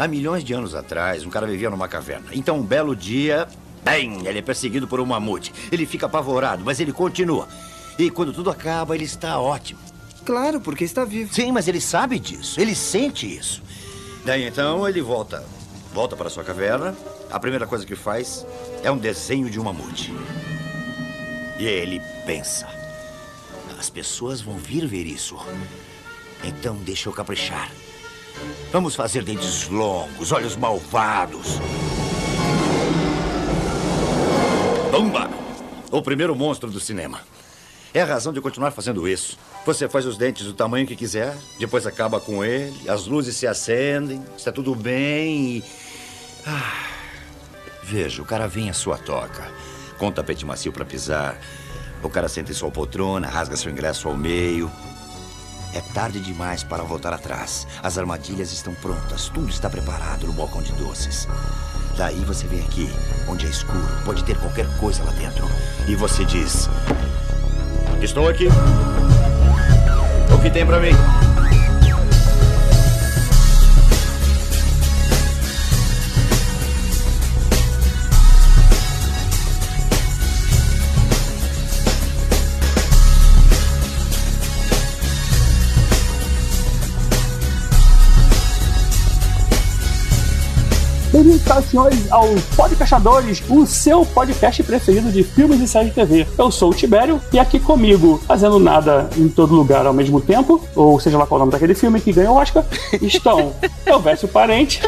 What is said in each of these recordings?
Há milhões de anos atrás, um cara vivia numa caverna. Então, um belo dia, bem, ele é perseguido por um mamute. Ele fica apavorado, mas ele continua. E quando tudo acaba, ele está ótimo. Claro, porque está vivo. Sim, mas ele sabe disso. Ele sente isso. Daí então ele volta. Volta para sua caverna. A primeira coisa que faz é um desenho de um mamute. E ele pensa: as pessoas vão vir ver isso. Então deixa eu caprichar. Vamos fazer dentes longos, olhos malvados. Bumba! O primeiro monstro do cinema. É a razão de continuar fazendo isso. Você faz os dentes do tamanho que quiser, depois acaba com ele, as luzes se acendem, está tudo bem e. Ah, veja, o cara vem à sua toca, com um tapete macio para pisar. O cara senta em sua poltrona, rasga seu ingresso ao meio. É tarde demais para voltar atrás. As armadilhas estão prontas, tudo está preparado no balcão de doces. Daí você vem aqui, onde é escuro, pode ter qualquer coisa lá dentro. E você diz: Estou aqui. O que tem para mim? Bem-vindos, caros senhores, ao Podcastadores, o seu podcast preferido de filmes e séries de TV. Eu sou o Tibério e aqui comigo, fazendo nada em todo lugar ao mesmo tempo, ou seja lá qual é o nome daquele filme que ganhou o Oscar, estão Elvésio Parente.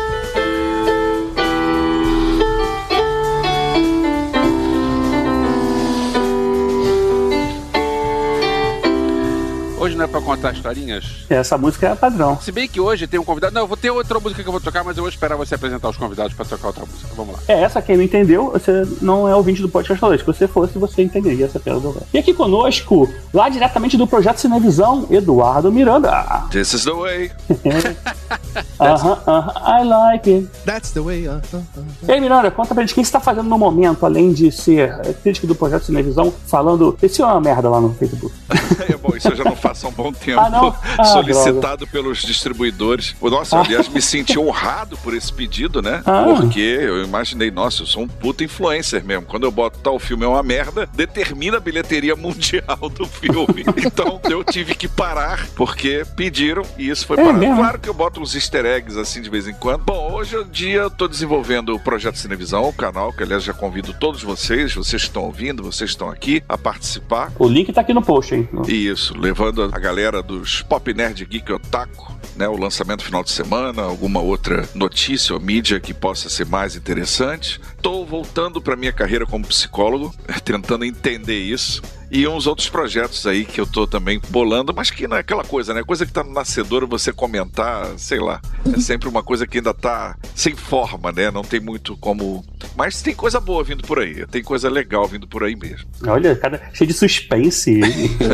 Hoje não é pra contar historinhas? Essa música é padrão. Se bem que hoje tem um convidado. Não, eu vou ter outra música que eu vou tocar, mas eu vou esperar você apresentar os convidados pra tocar outra música. Vamos lá. É, essa quem não entendeu, você não é ouvinte do podcast Se você fosse, você entenderia essa piada do Elvésio. E aqui conosco, lá diretamente do Projeto Cinevisão, Eduardo Miranda. This is the way. Aham, aham, I like it. That's the way. Uh, uh, uh. E aí, Miranda, conta pra gente o que você está fazendo no momento, além de ser é, crítico do projeto Cinevisão, falando. Esse é uma merda lá no Facebook. é bom, isso eu já não faço há um bom tempo. Ah? Ah, Solicitado pelos distribuidores. O Nossa, aliás, me senti honrado por esse pedido, né? Ah. Porque eu imaginei, nossa, eu sou um puta influencer mesmo. Quando eu boto tal filme é uma merda, determina a bilheteria mundial do filme. Então eu tive que parar, porque pediram e isso foi É parado. mesmo? Claro que eu boto uns easter eggs assim de vez em quando. Bom, hoje em dia eu tô desenvolvendo o projeto Cinevisão, o canal, que aliás já convido todos vocês, vocês que estão ouvindo, vocês que estão aqui, a participar. O link tá aqui no post, hein? Isso, levando a galera dos Pop Nerd Geek Otaku, né, o lançamento final de semana, alguma outra notícia ou mídia que possa ser mais interessante. Tô voltando para minha carreira como psicólogo, tentando entender isso. E uns outros projetos aí que eu tô também bolando, mas que não é aquela coisa, né? Coisa que tá no nascedor você comentar, sei lá. É sempre uma coisa que ainda tá sem forma, né? Não tem muito como. Mas tem coisa boa vindo por aí. Tem coisa legal vindo por aí mesmo. Olha, cara, cheio de suspense.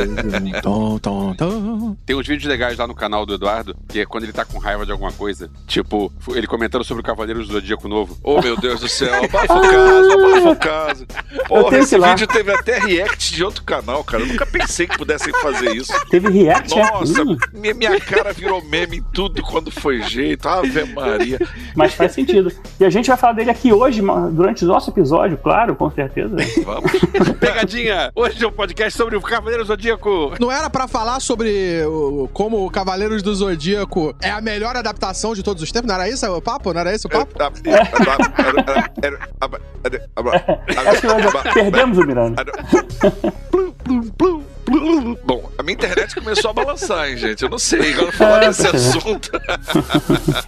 Tom, tom, tom. Tem uns vídeos legais lá no canal do Eduardo, que é quando ele tá com raiva de alguma coisa. Tipo, ele comentando sobre o Cavaleiro do Zodíaco Novo. Oh, meu Deus do céu, abafa o caso, abafa o caso. Porra, esse vídeo teve até react de outro canal, cara. Eu nunca pensei que pudessem fazer isso. Teve react, é? Nossa, Hum, minha, minha cara virou meme em tudo quando foi jeito. Ave Maria. mas faz sentido. E a gente vai falar dele aqui hoje, durante o nosso episódio, claro, com certeza. Vamos. Pegadinha! Hoje é um podcast sobre o Cavaleiro Zodíaco. Não era pra falar sobre o- como o Cavaleiros do Zodíaco é a melhor adaptação de todos os tempos? Não era isso o papo? Não era esse o papo? Acho que nós perdemos o Miranda. bloop, bloop, bloop. Bom, a minha internet começou a balançar, hein, gente? Eu não sei. Agora falar desse assunto.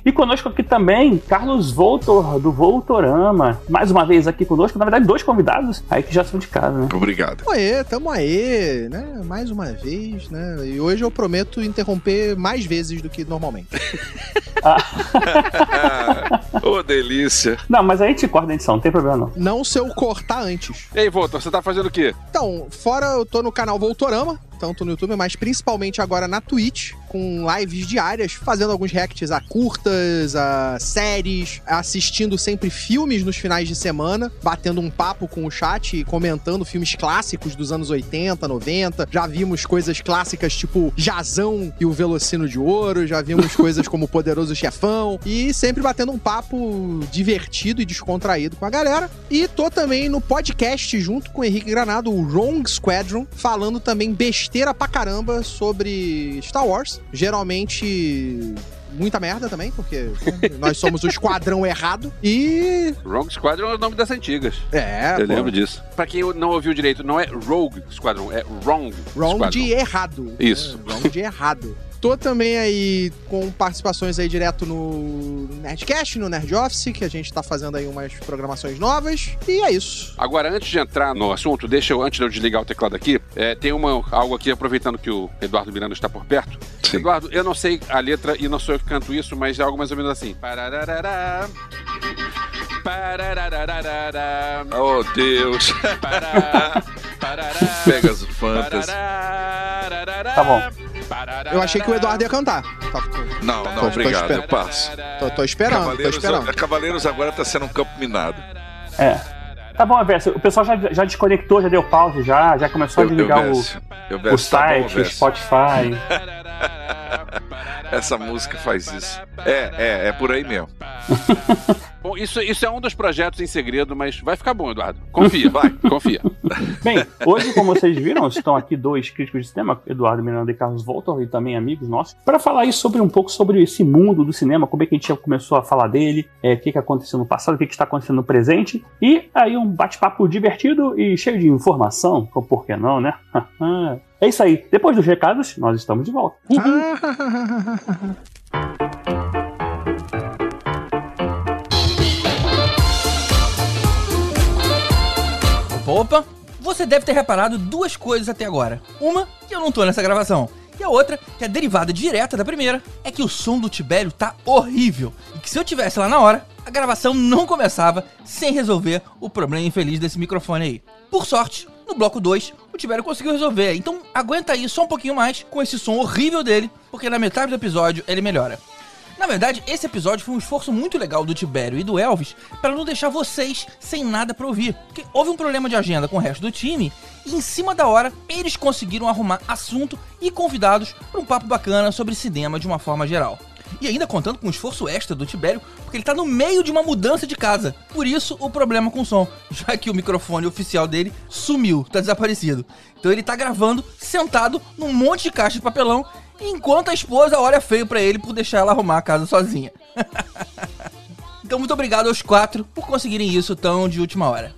E conosco aqui também, Carlos Voltor, do Voltorama. Mais uma vez aqui conosco, na verdade, dois convidados aí que já são de casa, né? Obrigado. Tamo aí, tamo aí, né? Mais uma vez, né? E hoje eu prometo interromper mais vezes do que normalmente. Ô, delícia. Não, mas a gente corta a edição, não tem problema não. Não se eu cortar antes. E aí, Volta, você tá fazendo o quê? Então, fora eu tô no canal Voltorama, tanto no YouTube, mas principalmente agora na Twitch, com lives diárias, fazendo alguns reacts a curtas, a séries, assistindo sempre filmes nos finais de semana, batendo um papo com o chat e comentando filmes clássicos dos anos 80, 90. Já vimos coisas clássicas tipo Jazão e o Velocino de Ouro, já vimos coisas como Poderoso Chefão e sempre batendo um papo divertido e descontraído com a galera. E tô também no podcast junto com o Henrique Granado, o Wrong Squadron, falando também besteira pra caramba sobre Star Wars. Geralmente muita merda também, porque nós somos o esquadrão errado. E. Rogue Squadron é o nome das antigas. É, Eu pô, lembro disso. Pra quem não ouviu direito, não é Rogue Squadron, é Wrong Wrong Squadron. de errado. Isso. É, wrong de errado. Tô também aí com participações aí direto no Nerdcast, no Nerd Office, que a gente tá fazendo aí umas programações novas. E é isso. Agora, antes de entrar no assunto, deixa eu, antes de eu desligar o teclado aqui, é, tem uma, algo aqui, aproveitando que o Eduardo Miranda está por perto. Sim. Eduardo, eu não sei a letra e não sou eu que canto isso, mas é algo mais ou menos assim. Parararará, pararararará, Oh, Deus. pará, parará, Pegasus Fantasy. Tá bom. Eu achei que o Eduardo ia cantar. Tá- Não, Tô- não, tô obrigado, esperando. eu passo. Tô, tô esperando, tô Cavaleiros, esperando. Cavaleiros agora tá sendo um campo minado. É. Tá bom, Verso. O pessoal já, já desconectou, já deu pause, já, já começou a Eu, eu desligar o. Eu o Vécio, tá bom, site, Vécio. Spotify. Essa música faz isso. É, é, é por aí mesmo. Bom, isso, isso é um dos projetos em segredo, mas vai ficar bom, Eduardo. Confia, vai, confia. Bem, hoje, como vocês viram, estão aqui dois críticos de cinema, Eduardo Miranda e Carlos Voltor, e também amigos nossos, para falar aí sobre um pouco sobre esse mundo do cinema, como é que a gente já começou a falar dele, é, o que, que aconteceu no passado, o que, que está acontecendo no presente, e aí um bate-papo divertido e cheio de informação, ou por que não, né? é isso aí. Depois dos recados, nós estamos de volta. Opa, você deve ter reparado duas coisas até agora. Uma, que eu não tô nessa gravação. E a outra, que é derivada direta da primeira, é que o som do Tibério tá horrível. E que se eu tivesse lá na hora, a gravação não começava sem resolver o problema infeliz desse microfone aí. Por sorte, no bloco 2, o Tibério conseguiu resolver. Então aguenta aí só um pouquinho mais com esse som horrível dele, porque na metade do episódio ele melhora. Na verdade, esse episódio foi um esforço muito legal do Tibério e do Elvis para não deixar vocês sem nada para ouvir. Porque houve um problema de agenda com o resto do time e em cima da hora eles conseguiram arrumar assunto e convidados para um papo bacana sobre cinema de uma forma geral. E ainda contando com um esforço extra do Tibério, porque ele tá no meio de uma mudança de casa. Por isso o problema com o som, já que o microfone oficial dele sumiu, tá desaparecido. Então ele tá gravando sentado num monte de caixa de papelão, enquanto a esposa olha feio pra ele por deixar ela arrumar a casa sozinha. então muito obrigado aos quatro por conseguirem isso tão de última hora.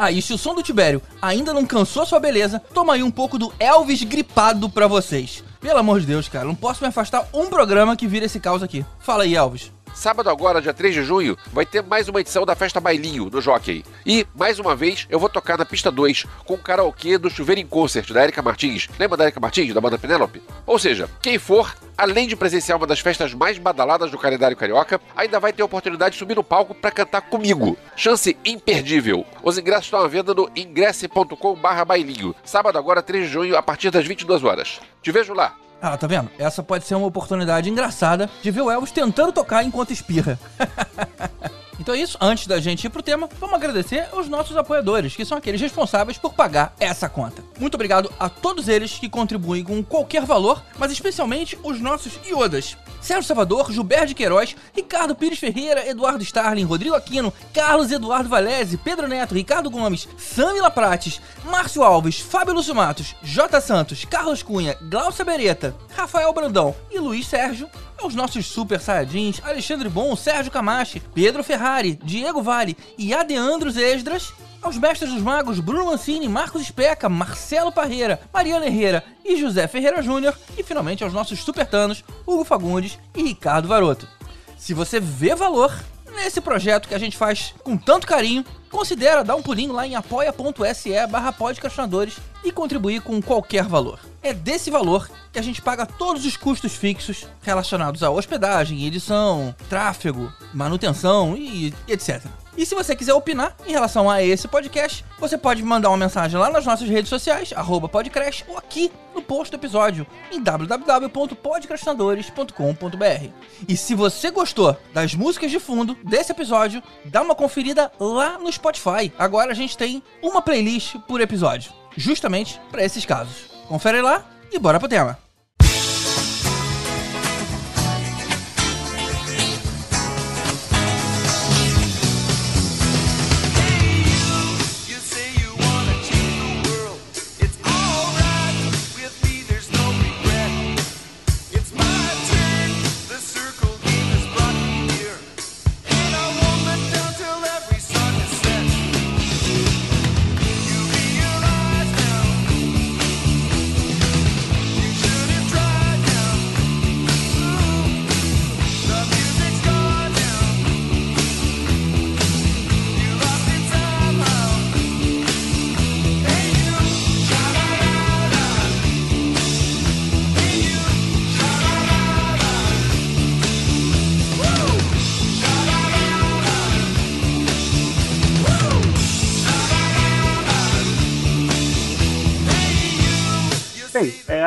Ah, e se o som do Tibério ainda não cansou sua beleza, toma aí um pouco do Elvis gripado pra vocês. Pelo amor de Deus, cara, não posso me afastar um programa que vira esse caos aqui. Fala aí, Elvis. Sábado agora, dia 3 de junho, vai ter mais uma edição da Festa Bailinho, no Jockey. E, mais uma vez, eu vou tocar na pista 2, com o karaokê do Chuveiro em Concert, da Erika Martins. Lembra da Erika Martins, da banda Penélope? Ou seja, quem for, além de presenciar uma das festas mais badaladas do calendário carioca, ainda vai ter a oportunidade de subir no palco para cantar comigo. Chance imperdível. Os ingressos estão à venda no ingresse.com.br bailinho. Sábado agora, 3 de junho, a partir das 22 horas. Te vejo lá. Ah, tá vendo? Essa pode ser uma oportunidade engraçada de ver o Elvis tentando tocar enquanto espirra. Então é isso, antes da gente ir pro tema, vamos agradecer aos nossos apoiadores, que são aqueles responsáveis por pagar essa conta. Muito obrigado a todos eles que contribuem com qualquer valor, mas especialmente os nossos iodas. Sérgio Salvador, Gilberto de Queiroz, Ricardo Pires Ferreira, Eduardo Starling, Rodrigo Aquino, Carlos Eduardo Valese, Pedro Neto, Ricardo Gomes, Samila Prates, Márcio Alves, Fábio Lúcio Matos, J. Santos, Carlos Cunha, Glaucia Beretta, Rafael Brandão e Luiz Sérgio, aos nossos super saiyajins Alexandre Bom, Sérgio Camache, Pedro Ferrari, Diego Vale e Adeandros Esdras, aos mestres dos magos Bruno Mancini, Marcos Especa, Marcelo Parreira, Mariana Herrera e José Ferreira Júnior, e finalmente aos nossos supertanos Hugo Fagundes e Ricardo Varoto. Se você vê valor nesse projeto que a gente faz com tanto carinho, considera dar um pulinho lá em apoia.se barra podcastinadores e contribuir com qualquer valor. É desse valor que a gente paga todos os custos fixos relacionados à hospedagem, edição, tráfego, manutenção e etc. E se você quiser opinar em relação a esse podcast, você pode mandar uma mensagem lá nas nossas redes sociais, arroba podcast, ou aqui no post do episódio, em www.podcastinadores.com.br. E se você gostou das músicas de fundo desse episódio, dá uma conferida lá no Spotify. Agora a gente tem uma playlist por episódio, justamente para esses casos. Confere lá e bora pro tema.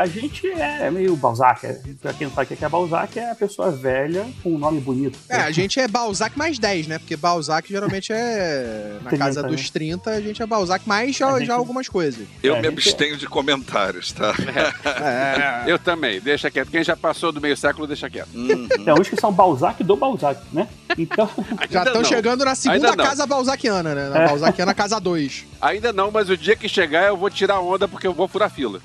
A gente é meio Balzac. É, pra quem não sabe o que é Balzac, é a pessoa velha com um nome bonito. É, a gente é Balzac mais 10, né? Porque Balzac geralmente é na 30, casa né? dos 30, a gente é Balzac mais já, gente- já algumas coisas. Eu É, me abstenho de comentários, tá? É. Eu também, deixa quieto. Quem já passou do meio século, deixa quieto. Uhum. Tem uns que são Balzac do Balzac, né? Então, Já estão chegando na segunda casa balzaquiana, né? Na É. balzaquiana casa 2. Ainda não, mas o dia que chegar eu vou tirar onda porque eu vou furar fila.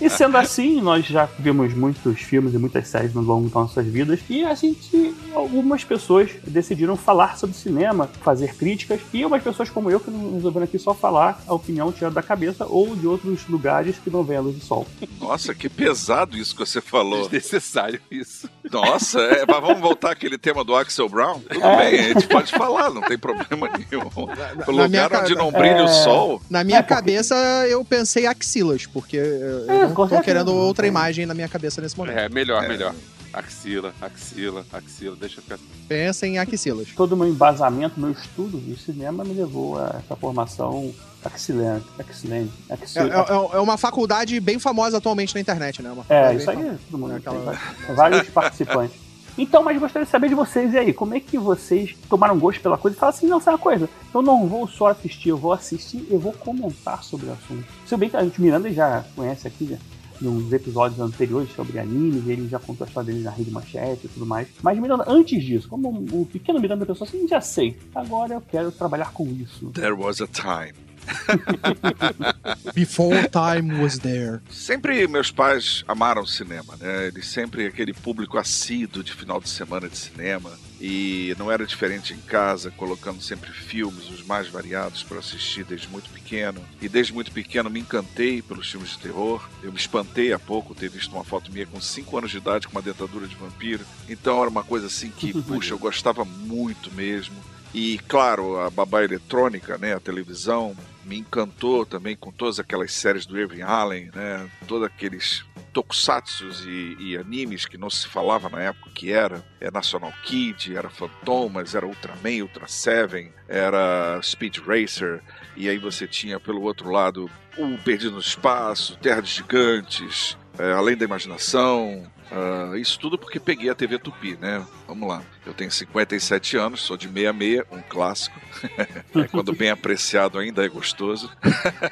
e sendo assim, nós já vimos muitos filmes e muitas séries no longo das nossas vidas e a gente, algumas pessoas decidiram falar sobre cinema, fazer críticas e umas pessoas como eu que não resolveram aqui só falar a opinião tirada da cabeça ou de outros lugares que não vêm a luz do sol. Nossa, que pesado isso que você falou. Desnecessário isso. Nossa, é, mas vamos voltar àquele tema do Axel Brown? Tudo bem, a gente pode falar, não tem problema nenhum. O na minha lugar onde não brilha É. o sol. Na minha É, porque- cabeça, eu pensei axilas, porque eu É, não tô querendo outra imagem na minha cabeça nesse momento. É, melhor, melhor. Axila, axila, axila, deixa eu ficar. Pensa em axilas. Todo o meu embasamento, meu estudo de cinema me levou a essa formação axilante, axilante, É, axil... é- é uma faculdade bem famosa atualmente na internet, né? Uma É, isso aí famosa. é todo mundo. É aquela- Tem vários participantes. Então, mas gostaria de saber de vocês, e aí, como é que vocês tomaram gosto pela coisa e falaram assim, não, sabe uma coisa? Eu não vou só assistir, eu vou assistir eu vou comentar sobre o assunto. Se bem que a gente Miranda já conhece aqui, né? Nos episódios anteriores sobre animes, ele já contou a história dele na Rede Manchete e tudo mais. Mas Miranda, antes disso, como um, um pequeno Miranda pensou assim, já sei, agora eu quero trabalhar com isso. There was a time. Before time was there. Sempre meus pais amaram cinema, né? Eles sempre aquele público assíduo de final de semana de cinema. E não era diferente em casa, colocando sempre filmes, os mais variados, para assistir desde muito pequeno. E desde muito pequeno me encantei pelos filmes de terror. Eu me espantei há pouco ter visto uma foto minha com 5 anos de idade com uma dentadura de vampiro. Então era uma coisa assim que, puxa, eu gostava muito mesmo. E claro, a babá eletrônica, né, a televisão, me encantou também com todas aquelas séries do Irving Allen, né, todos aqueles tokusatsus e, e animes que não se falava na época que era. É National Kid, era Fantomas, era Ultraman, Ultra Seven, era Speed Racer, e aí você tinha pelo outro lado o Perdido no Espaço, Terra de Gigantes, é, Além da Imaginação, ah, isso tudo porque peguei a TV Tupi, né? Vamos lá. Eu tenho 57 anos, sou de 66, um clássico. É, quando bem apreciado ainda é gostoso.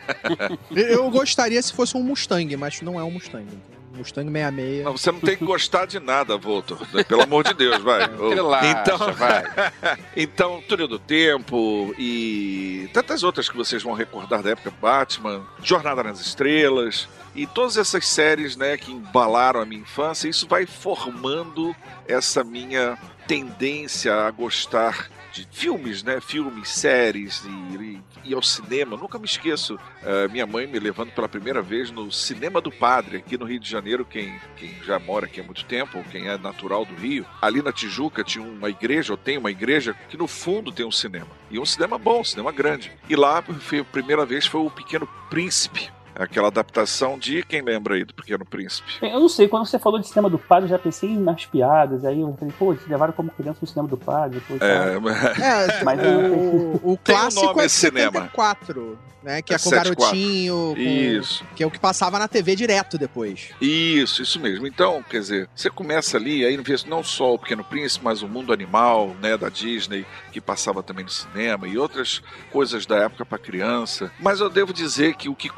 Eu gostaria se fosse um Mustang, mas não é um Mustang. Mustang 66. Não, você não tem que gostar de nada, Voltor. Pelo amor de Deus, vai. Relaxa, então, vai. então, Túnel do Tempo e tantas outras que vocês vão recordar da época, Batman, Jornada nas Estrelas e todas essas séries, né, que embalaram a minha infância, isso vai formando essa minha tendência a gostar de filmes, né, filmes, séries e, e, ao cinema. Nunca me esqueço, eh, minha mãe me levando pela primeira vez no Cinema do Padre, aqui no Rio de Janeiro, quem, quem já mora aqui há muito tempo, quem é natural do Rio, ali na Tijuca tinha uma igreja, ou tem uma igreja, que no fundo tem um cinema. E um cinema bom, um cinema grande. E lá, foi a primeira vez, foi o Pequeno Príncipe. Aquela adaptação de quem lembra aí do Pequeno Príncipe? Eu não sei, quando você falou de cinema do padre, eu já pensei nas piadas, aí eu falei, pô, eles levaram como criança no cinema do padre. Pô. É, É, Mas o, o um clássico nome é esse cinema. 74, né? Que é, É com o 74. garotinho, com- Isso. que é o que passava na TV direto depois. Isso, isso mesmo. Então, quer dizer, você começa ali, aí vê não só o Pequeno Príncipe, mas o Mundo Animal, né, da Disney, que passava também no cinema, e outras coisas da época para criança. Mas eu devo dizer que o que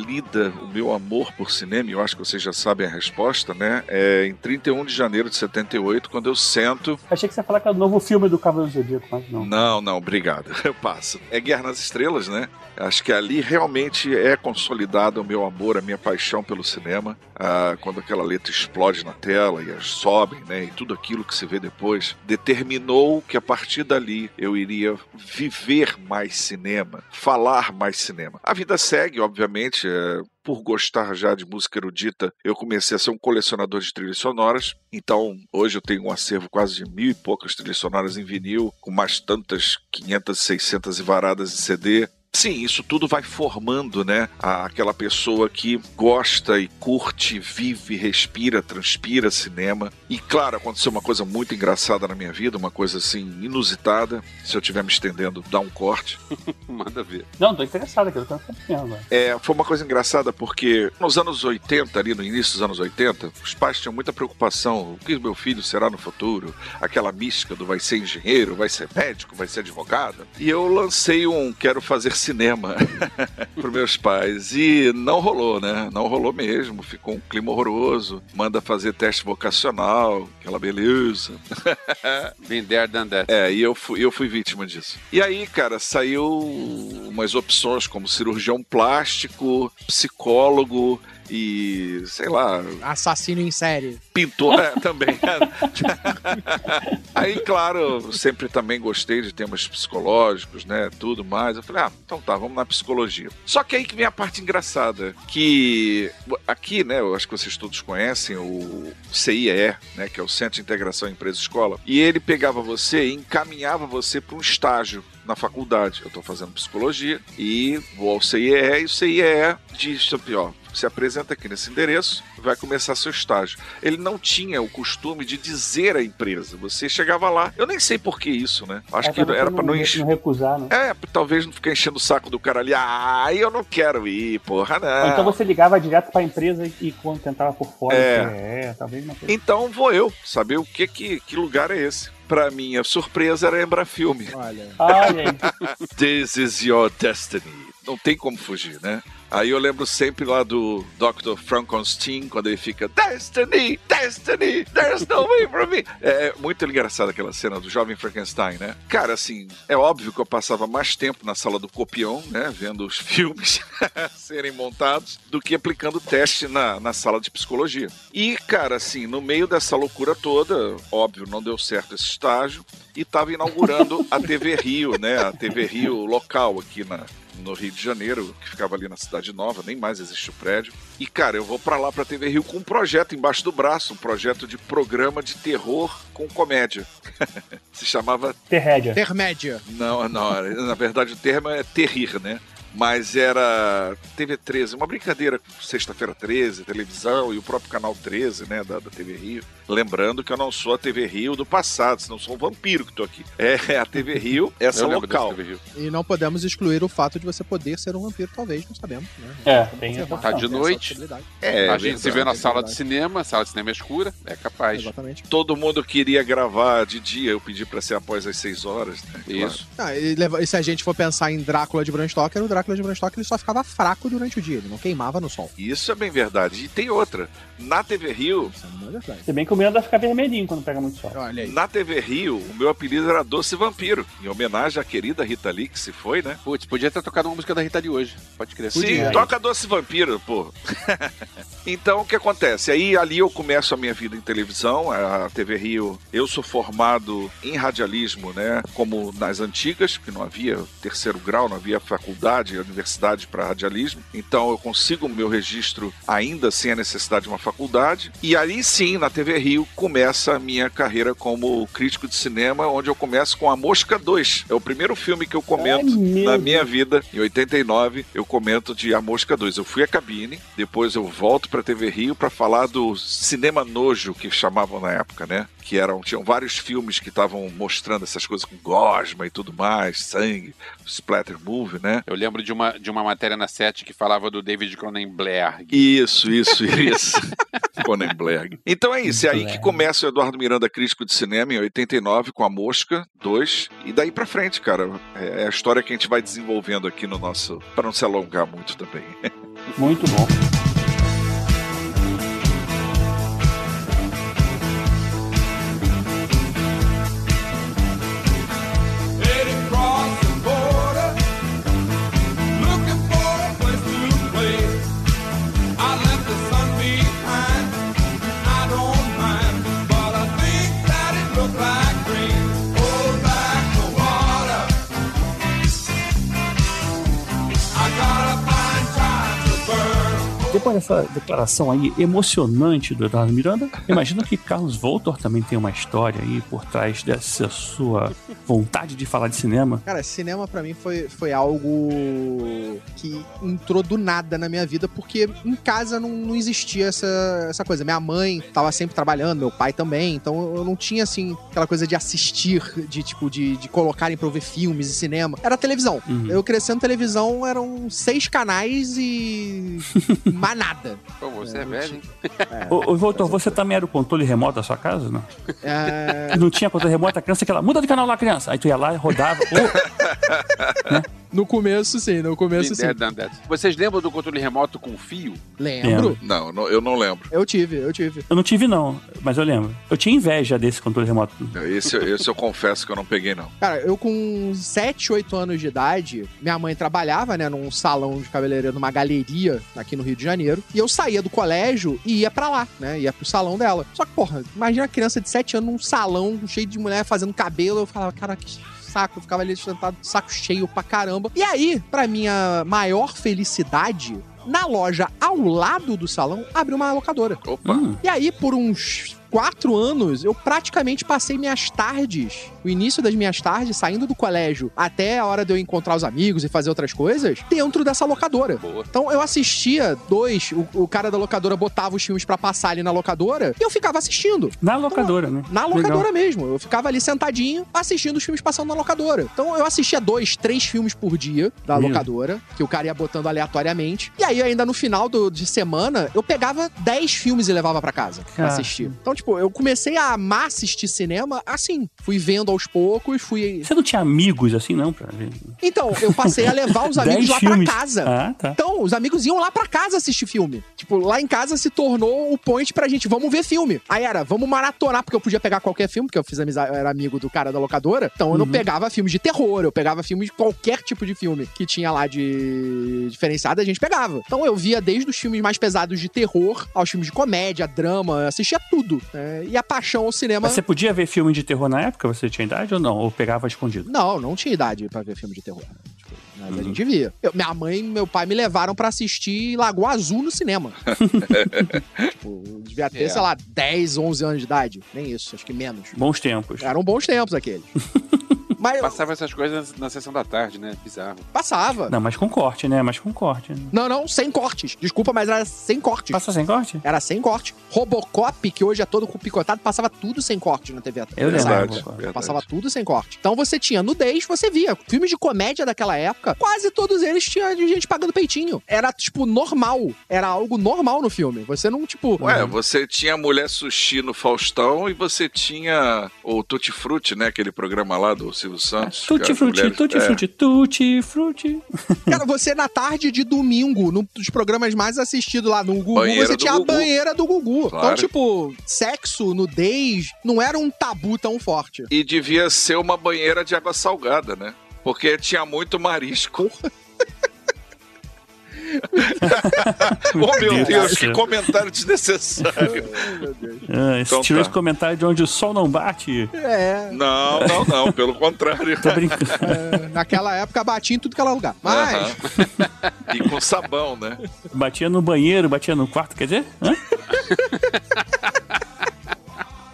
consolida o meu amor por cinema, eu acho que vocês já sabem a resposta, né, é em 31 de janeiro de 78, quando eu sento Achei que você ia falar que é o novo filme do Cavaleiro do Zodíaco, mas não. Não, não, obrigado. Eu passo. É Guerra nas Estrelas, né? Acho que ali realmente é consolidado o meu amor, a minha paixão pelo cinema. Ah, quando aquela letra explode na tela e as sobem, né? E tudo aquilo que se vê depois, determinou que a partir dali eu iria viver mais cinema, falar mais cinema. A vida segue, obviamente. É, por gostar já de música erudita, eu comecei a ser um colecionador de trilhas sonoras. Então, hoje eu tenho um acervo quase de mil e poucas trilhas sonoras em vinil, com mais tantas 500, 600 e varadas de CD. Sim, isso tudo vai formando, né? Aquela pessoa que gosta e curte, vive, respira, transpira cinema. E claro, aconteceu uma coisa muito engraçada na minha vida, uma coisa assim inusitada. Se eu estiver me estendendo, dá um corte. Manda ver. Não, tô interessado aqui, eu tô sabendo. É, foi uma coisa engraçada porque nos anos 80, ali no início dos anos 80, os pais tinham muita preocupação: o que meu filho será no futuro? Aquela mística do vai ser engenheiro, vai ser médico, vai ser advogado. E eu lancei um quero fazer cinema para meus pais e não rolou, né? Não rolou mesmo, ficou um clima horroroso. Manda fazer teste vocacional, aquela beleza. Been there, done that. É, e eu fui, eu fui vítima disso. E aí, cara, saiu umas opções como cirurgião plástico, psicólogo e, sei lá, Assassino em série. pintor é, também. aí, claro, sempre também gostei de temas psicológicos, né, tudo mais. Eu falei, ah, então tá, vamos na psicologia. Só que aí que vem a parte engraçada, que aqui, né, eu acho que vocês todos conhecem o CIE, né, que é o Centro de Integração Empresa Escola, e ele pegava você e encaminhava você para um estágio na faculdade. Eu estou fazendo psicologia e vou ao CIE e o CIE diz, ó, se apresenta aqui nesse endereço, vai começar seu estágio. Ele não tinha o costume de dizer à empresa. Você chegava lá. Eu nem sei por que isso, né? Acho É que era para não encher. não recusar, né? É, talvez não ficar enchendo o saco do cara ali. Ah, eu não quero ir, porra, não. Então você ligava direto pra empresa e, quando tentava por fora. É. você- é talvez uma coisa. Então vou eu saber o que, que, que lugar é esse. Pra minha surpresa, era Embrafilme. Olha. Olha. This is your destiny. Não tem como fugir, né? Aí eu lembro sempre lá do Dr. Frankenstein, quando ele fica Destiny, Destiny, there's no way for me. É muito engraçada aquela cena do jovem Frankenstein, né? Cara, assim, é óbvio que eu passava mais tempo na sala do copião, né? Vendo os filmes serem montados, do que aplicando teste na, na sala de psicologia. E, cara, assim, no meio dessa loucura toda, óbvio, não deu certo esse estágio, e tava inaugurando a TV Rio, né? A TV Rio local aqui na, no Rio de Janeiro, que ficava ali na Cidade Nova, nem mais existe o prédio. E, cara, eu vou pra lá pra TV Rio com um projeto embaixo do braço, um projeto de programa de terror com comédia. Se chamava. Terrédia. Intermédia. Não, não, na verdade o termo é terrir, né? Mas era TV 13, uma brincadeira com Sexta-feira 13, televisão e o próprio canal 13, né, da, da TV Rio. Lembrando que eu não sou a TV Rio do passado, senão sou um vampiro que tô aqui. É a TV Rio, essa Eu lembro desse local. TV Rio. E não podemos excluir o fato de você poder ser um vampiro, talvez, não sabemos. Né? É, tem observar. Tá de noite. É, a gente se vê na sala é de cinema, sala de cinema escura, é capaz. Exatamente. todo mundo queria gravar de dia, eu pedi pra ser após as 6 horas, né? Isso. Ah, e, leva- e se a gente for pensar em Drácula de Bram Stoker, o Drácula de Bram Stoker ele só ficava fraco durante o dia, ele não queimava no sol. Isso é bem verdade. E tem outra. Na TV Rio, Isso é verdade. Se bem que o meu anda ficar vermelhinho quando pega muito sol. Olha aí. na TV Rio, o meu apelido era Doce Vampiro, em homenagem à querida Rita Lee, que se foi, né? Putz, podia ter tocado uma música da Rita Lee hoje. Pode crer. Sim, Podia. toca Doce Vampiro, pô. então, o que acontece? Aí, ali eu começo a minha vida em televisão, a TV Rio. Eu sou formado em radialismo, né? Como nas antigas, porque não havia terceiro grau, não havia faculdade faculdade, universidade para radialismo, então eu consigo o meu registro ainda sem a necessidade de uma faculdade. E aí sim, na TV Rio, começa a minha carreira como crítico de cinema, onde eu começo com A Mosca 2. É o primeiro filme que eu comento mesmo? na minha vida. Em 89, eu comento de A Mosca 2. Eu fui à cabine, depois eu volto para TV Rio para falar do cinema nojo que chamavam na época, né? Que eram tinham vários filmes que estavam mostrando essas coisas com gosma e tudo mais, sangue, splatter movie, né? Eu lembro de uma, de uma matéria na sete que falava do David Cronenberg. Isso, isso, isso. Cronenberg. Então é isso, é aí que começa o Eduardo Miranda Crítico de Cinema, em 89, com A Mosca 2, e daí pra frente, cara, é a história que a gente vai desenvolvendo aqui no nosso... para não se alongar muito também. Muito bom. Depois dessa declaração aí emocionante do Eduardo Miranda, imagino que Carlos Voltor também tem uma história aí por trás dessa sua vontade de falar de cinema. Cara, cinema pra mim foi, foi algo que entrou do nada na minha vida, porque em casa não, não existia essa, essa coisa. Minha mãe tava sempre trabalhando, meu pai também, então eu não tinha, assim, aquela coisa de assistir, de tipo, de, de colocarem pra eu ver filmes e cinema. Era televisão. Uhum. Eu crescendo televisão, eram seis canais e mais nada. Pô, você é, É, velho, hein? Ô, ô Voltor, você também era o controle remoto da sua casa, não? É, Não tinha controle remoto, a criança que ela muda de canal lá, criança. Aí tu ia lá e rodava. Ô, no começo, sim, no começo, sim. done that. Vocês lembram do controle remoto com fio? Lembro. Não, não, eu não lembro. Eu tive, eu tive. eu não tive, não, mas eu lembro. Eu tinha inveja desse controle remoto. Esse, esse eu confesso que eu não peguei, não. Cara, eu com 7, 8 anos de idade, minha mãe trabalhava, né, num salão de cabeleireiro, numa galeria aqui no Rio de Janeiro, e eu saía do colégio e ia pra lá, né, ia pro salão dela. Só que, porra, imagina a criança de 7 anos num salão cheio de mulher fazendo cabelo, eu falava, cara, que saco, eu ficava ali sentado, saco cheio pra caramba. E aí, pra minha maior felicidade, na loja ao lado do salão, abriu uma locadora. Opa, Hum, E aí, por uns quatro anos, eu praticamente passei minhas tardes, o início das minhas tardes, saindo do colégio até a hora de eu encontrar os amigos e fazer outras coisas, dentro dessa locadora. Boa. Então eu assistia dois, o, o cara da locadora botava os filmes pra passar ali na locadora e eu ficava assistindo. na locadora, né? Na Legal. locadora mesmo. Eu ficava ali sentadinho, assistindo os filmes passando na locadora. Então eu assistia dois, três filmes por dia da Meu. locadora, que o cara ia botando aleatoriamente. E aí, ainda no final do- de semana, eu pegava dez filmes e levava pra casa pra Cara. assistir. Então, tipo, eu comecei a amar assistir cinema assim. Fui vendo aos poucos, fui. Você não tinha amigos assim, não, pra ver? Então, eu passei a levar os amigos lá filmes. pra casa. Ah, tá. Então, os amigos iam lá pra casa assistir filme. Tipo, lá em casa se tornou o point pra gente, vamos ver filme. Aí era, vamos maratonar, porque eu podia pegar qualquer filme, porque eu fiz amizade, eu era amigo do cara da locadora. Então eu não Uhum. pegava filmes de terror, eu pegava filmes de qualquer tipo de filme que tinha lá de diferenciado, a gente pegava. Então eu via desde os filmes mais pesados de terror aos filmes de comédia, drama, assistia tudo. Né? E a paixão ao cinema. Mas você podia ver filme de terror na época? Você tinha idade ou não? Ou pegava escondido? Não, não tinha idade pra ver filme de terror. né? Tipo, Mas Uhum. a gente via. Eu- minha mãe e meu pai me levaram pra assistir Lagoa Azul no cinema. tipo, eu devia ter, É. sei lá, 10, 11 anos de idade. Nem isso, acho que menos. Bons tempos. Eram bons tempos aqueles. Mas Passava essas coisas na sessão da tarde, né? Bizarro. passava. Não, mas com corte, né? Mas com corte. né? Não, não, sem cortes. Desculpa, mas era sem cortes. Passa sem corte? Era sem corte. Robocop, que hoje é todo com picotado, passava tudo sem corte na TV. Eu lembro. verdade, verdade. Passava tudo sem corte. Então você tinha nudez, você via. Filmes de comédia daquela época, quase todos eles tinham de gente pagando peitinho. Era, tipo, normal. Era algo normal no filme. Você não, tipo. Ué, você tinha Mulher Sushi no Faustão e você tinha o Tutti Frutti, né? Aquele programa lá do Silvio Santos. que Tutti frutti, tutti é. frutti, tutti frutti. Cara, você na tarde de domingo, num dos programas mais assistidos lá no Gugu, Banheira você tinha Gugu. a banheira do Gugu. Então, Claro. tipo, sexo, nudez, não era um tabu tão forte. E devia ser uma banheira de água salgada, né? Porque tinha muito marisco. oh, meu Deus. Deus, que comentário desnecessário. Ah, esse Então tirou tá. esse comentário de onde o sol não bate. É, Não, não, não, pelo contrário. Tô brincando. é, naquela época batia em tudo que era lugar. Mas, Aham. E com sabão, né? Batia no banheiro, batia no quarto, quer dizer? Hã?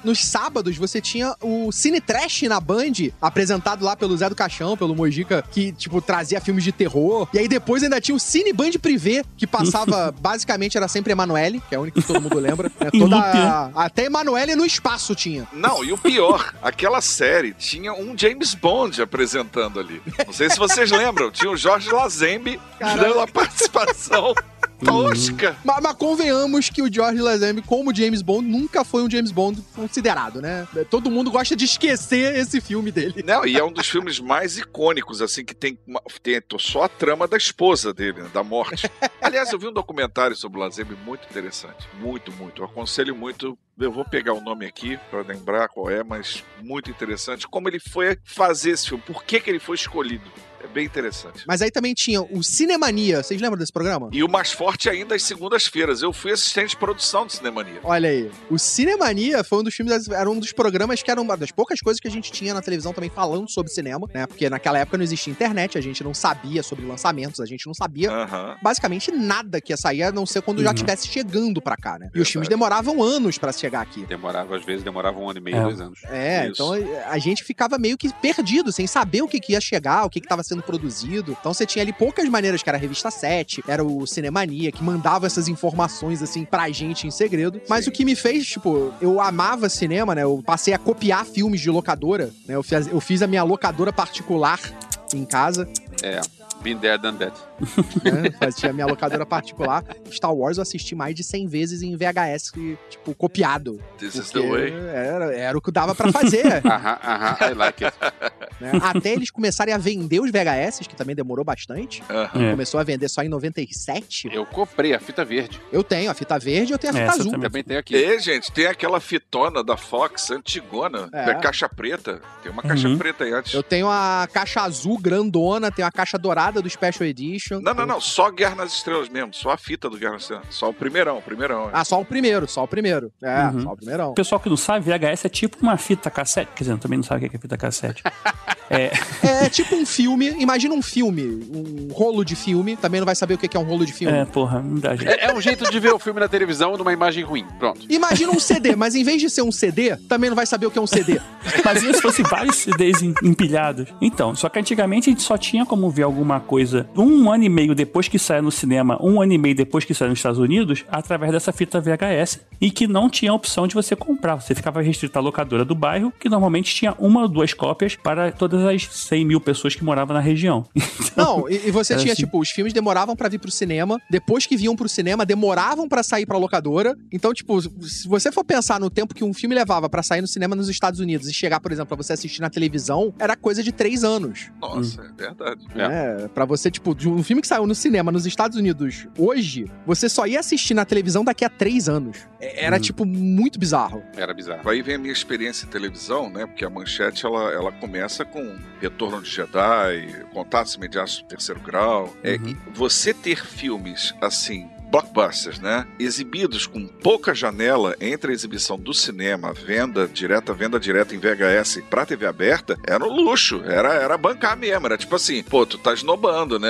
nos sábados você tinha o Cine Trash na Band, apresentado lá pelo Zé do Caixão, pelo Mojica, que, tipo, trazia filmes de terror. E aí depois ainda tinha o Cine Band Privé, que passava, basicamente, era sempre Emanuele, que é o único que todo mundo lembra. né? Toda, até Emanuele no espaço tinha. Não, e o pior, aquela série tinha um James Bond apresentando ali. Não sei se vocês lembram, tinha o Jorge Lazembe dando a participação tosca. Mas, mas convenhamos que o George Lazenby, como James Bond, nunca foi um James Bond considerado, né? Todo mundo gosta de esquecer esse filme dele. Não, e é um dos filmes mais icônicos, assim, que tem, uma- tem só a trama da esposa dele, né, da morte. Aliás, eu vi um documentário sobre o Lazembe muito interessante. Muito, muito. Eu aconselho muito. Eu vou pegar o nome aqui para lembrar qual é, mas muito interessante. Como ele foi fazer esse filme, por que, que ele foi escolhido. É bem interessante. Mas aí também tinha o Cinemania. Vocês lembram desse programa? E o mais forte ainda às segundas-feiras. Eu fui assistente de produção do Cinemania. Olha aí. O Cinemania foi um dos filmes, era um dos programas que era uma das poucas coisas que a gente tinha na televisão também falando sobre cinema, né? Porque naquela época não existia internet, a gente não sabia sobre lançamentos, a gente não sabia basicamente nada que ia sair, a não ser quando já Uhum. estivesse chegando pra cá, né? E os Verdade. filmes demoravam anos pra chegar aqui. Demorava, às vezes, demorava um ano e meio, É. dois anos. É, Isso. então a gente ficava meio que perdido, sem saber o que, que ia chegar, o que estava sendo produzido. Então você tinha ali poucas maneiras, que era a revista 7, era o Cinemania, que mandava essas informações, assim, pra gente em segredo. Mas Sim. o que me fez, tipo, eu amava cinema, né? Eu passei a copiar filmes de locadora, né? Eu fiz, eu fiz a minha locadora particular em casa, É. Been there, done that. né? Fazia a minha locadora particular. Star Wars eu assisti mais de 100 vezes em VHS, tipo, copiado. This is the way. Era, era o que dava pra fazer. Aham, aham, I like it. né? Até eles começarem a vender os VHS, que também demorou bastante. Aham. É. Começou a vender só em 97. Eu comprei a fita verde. Eu tenho a fita verde e eu tenho a fita Essa azul. também. Também tem aqui. E, gente, tem aquela fitona da Fox, antigona, É. da caixa preta. Tem uma caixa Uhum. preta aí antes. Eu tenho a caixa azul grandona, tenho a caixa dourada do Special Edition. Não, não, não. Só Guerra nas Estrelas mesmo. Só a fita do Guerra nas Estrelas. Só o primeirão, o primeirão. Ah, só o primeiro, só o primeiro. É, Uhum. só o primeirão. O pessoal que não sabe, VHS é tipo uma fita cassete. Quer dizer, também não sabe o que é fita cassete. é, É tipo um filme, imagina um filme, um rolo de filme. Também não vai saber o que é um rolo de filme. é, porra, não dá jeito. É, é um jeito de ver o filme na televisão numa imagem ruim. Pronto. Imagina um CD, mas em vez de ser um CD, também não vai saber o que é um CD. Imagina se fosse vários CDs em- empilhados. Então, só que antigamente a gente só tinha como ver alguma coisa um ano e meio depois que saia no cinema, um ano e meio depois que saia nos Estados Unidos, através dessa fita VHS, e que não tinha opção de você comprar. Você ficava restrito à locadora do bairro, que normalmente tinha uma ou duas cópias para todas as 100 mil pessoas que moravam na região. Não, e, e você tinha, assim. tipo, os filmes demoravam pra vir pro cinema, depois que vinham pro cinema, demoravam pra sair pra locadora. Então, tipo, se você for pensar no tempo que um filme levava pra sair no cinema nos Estados Unidos e chegar, por exemplo, pra você assistir na televisão, era coisa de três anos. Nossa, é verdade. É. né? Pra você, tipo, de um filme que saiu no cinema nos Estados Unidos hoje, você só ia assistir na televisão daqui a três anos. É- Era, Hum. tipo, muito bizarro. Era bizarro. Aí vem a minha experiência em televisão, né? Porque a manchete ela, ela começa com Retorno de Jedi, Contatos Imediatos do Terceiro Grau. É, Uhum. você ter filmes assim. Blockbusters, né? Exibidos com pouca janela entre a exibição do cinema, venda direta, venda direta em VHS pra TV aberta, era um luxo. Era, era bancar mesmo. Era tipo assim, pô, tu tá esnobando, né?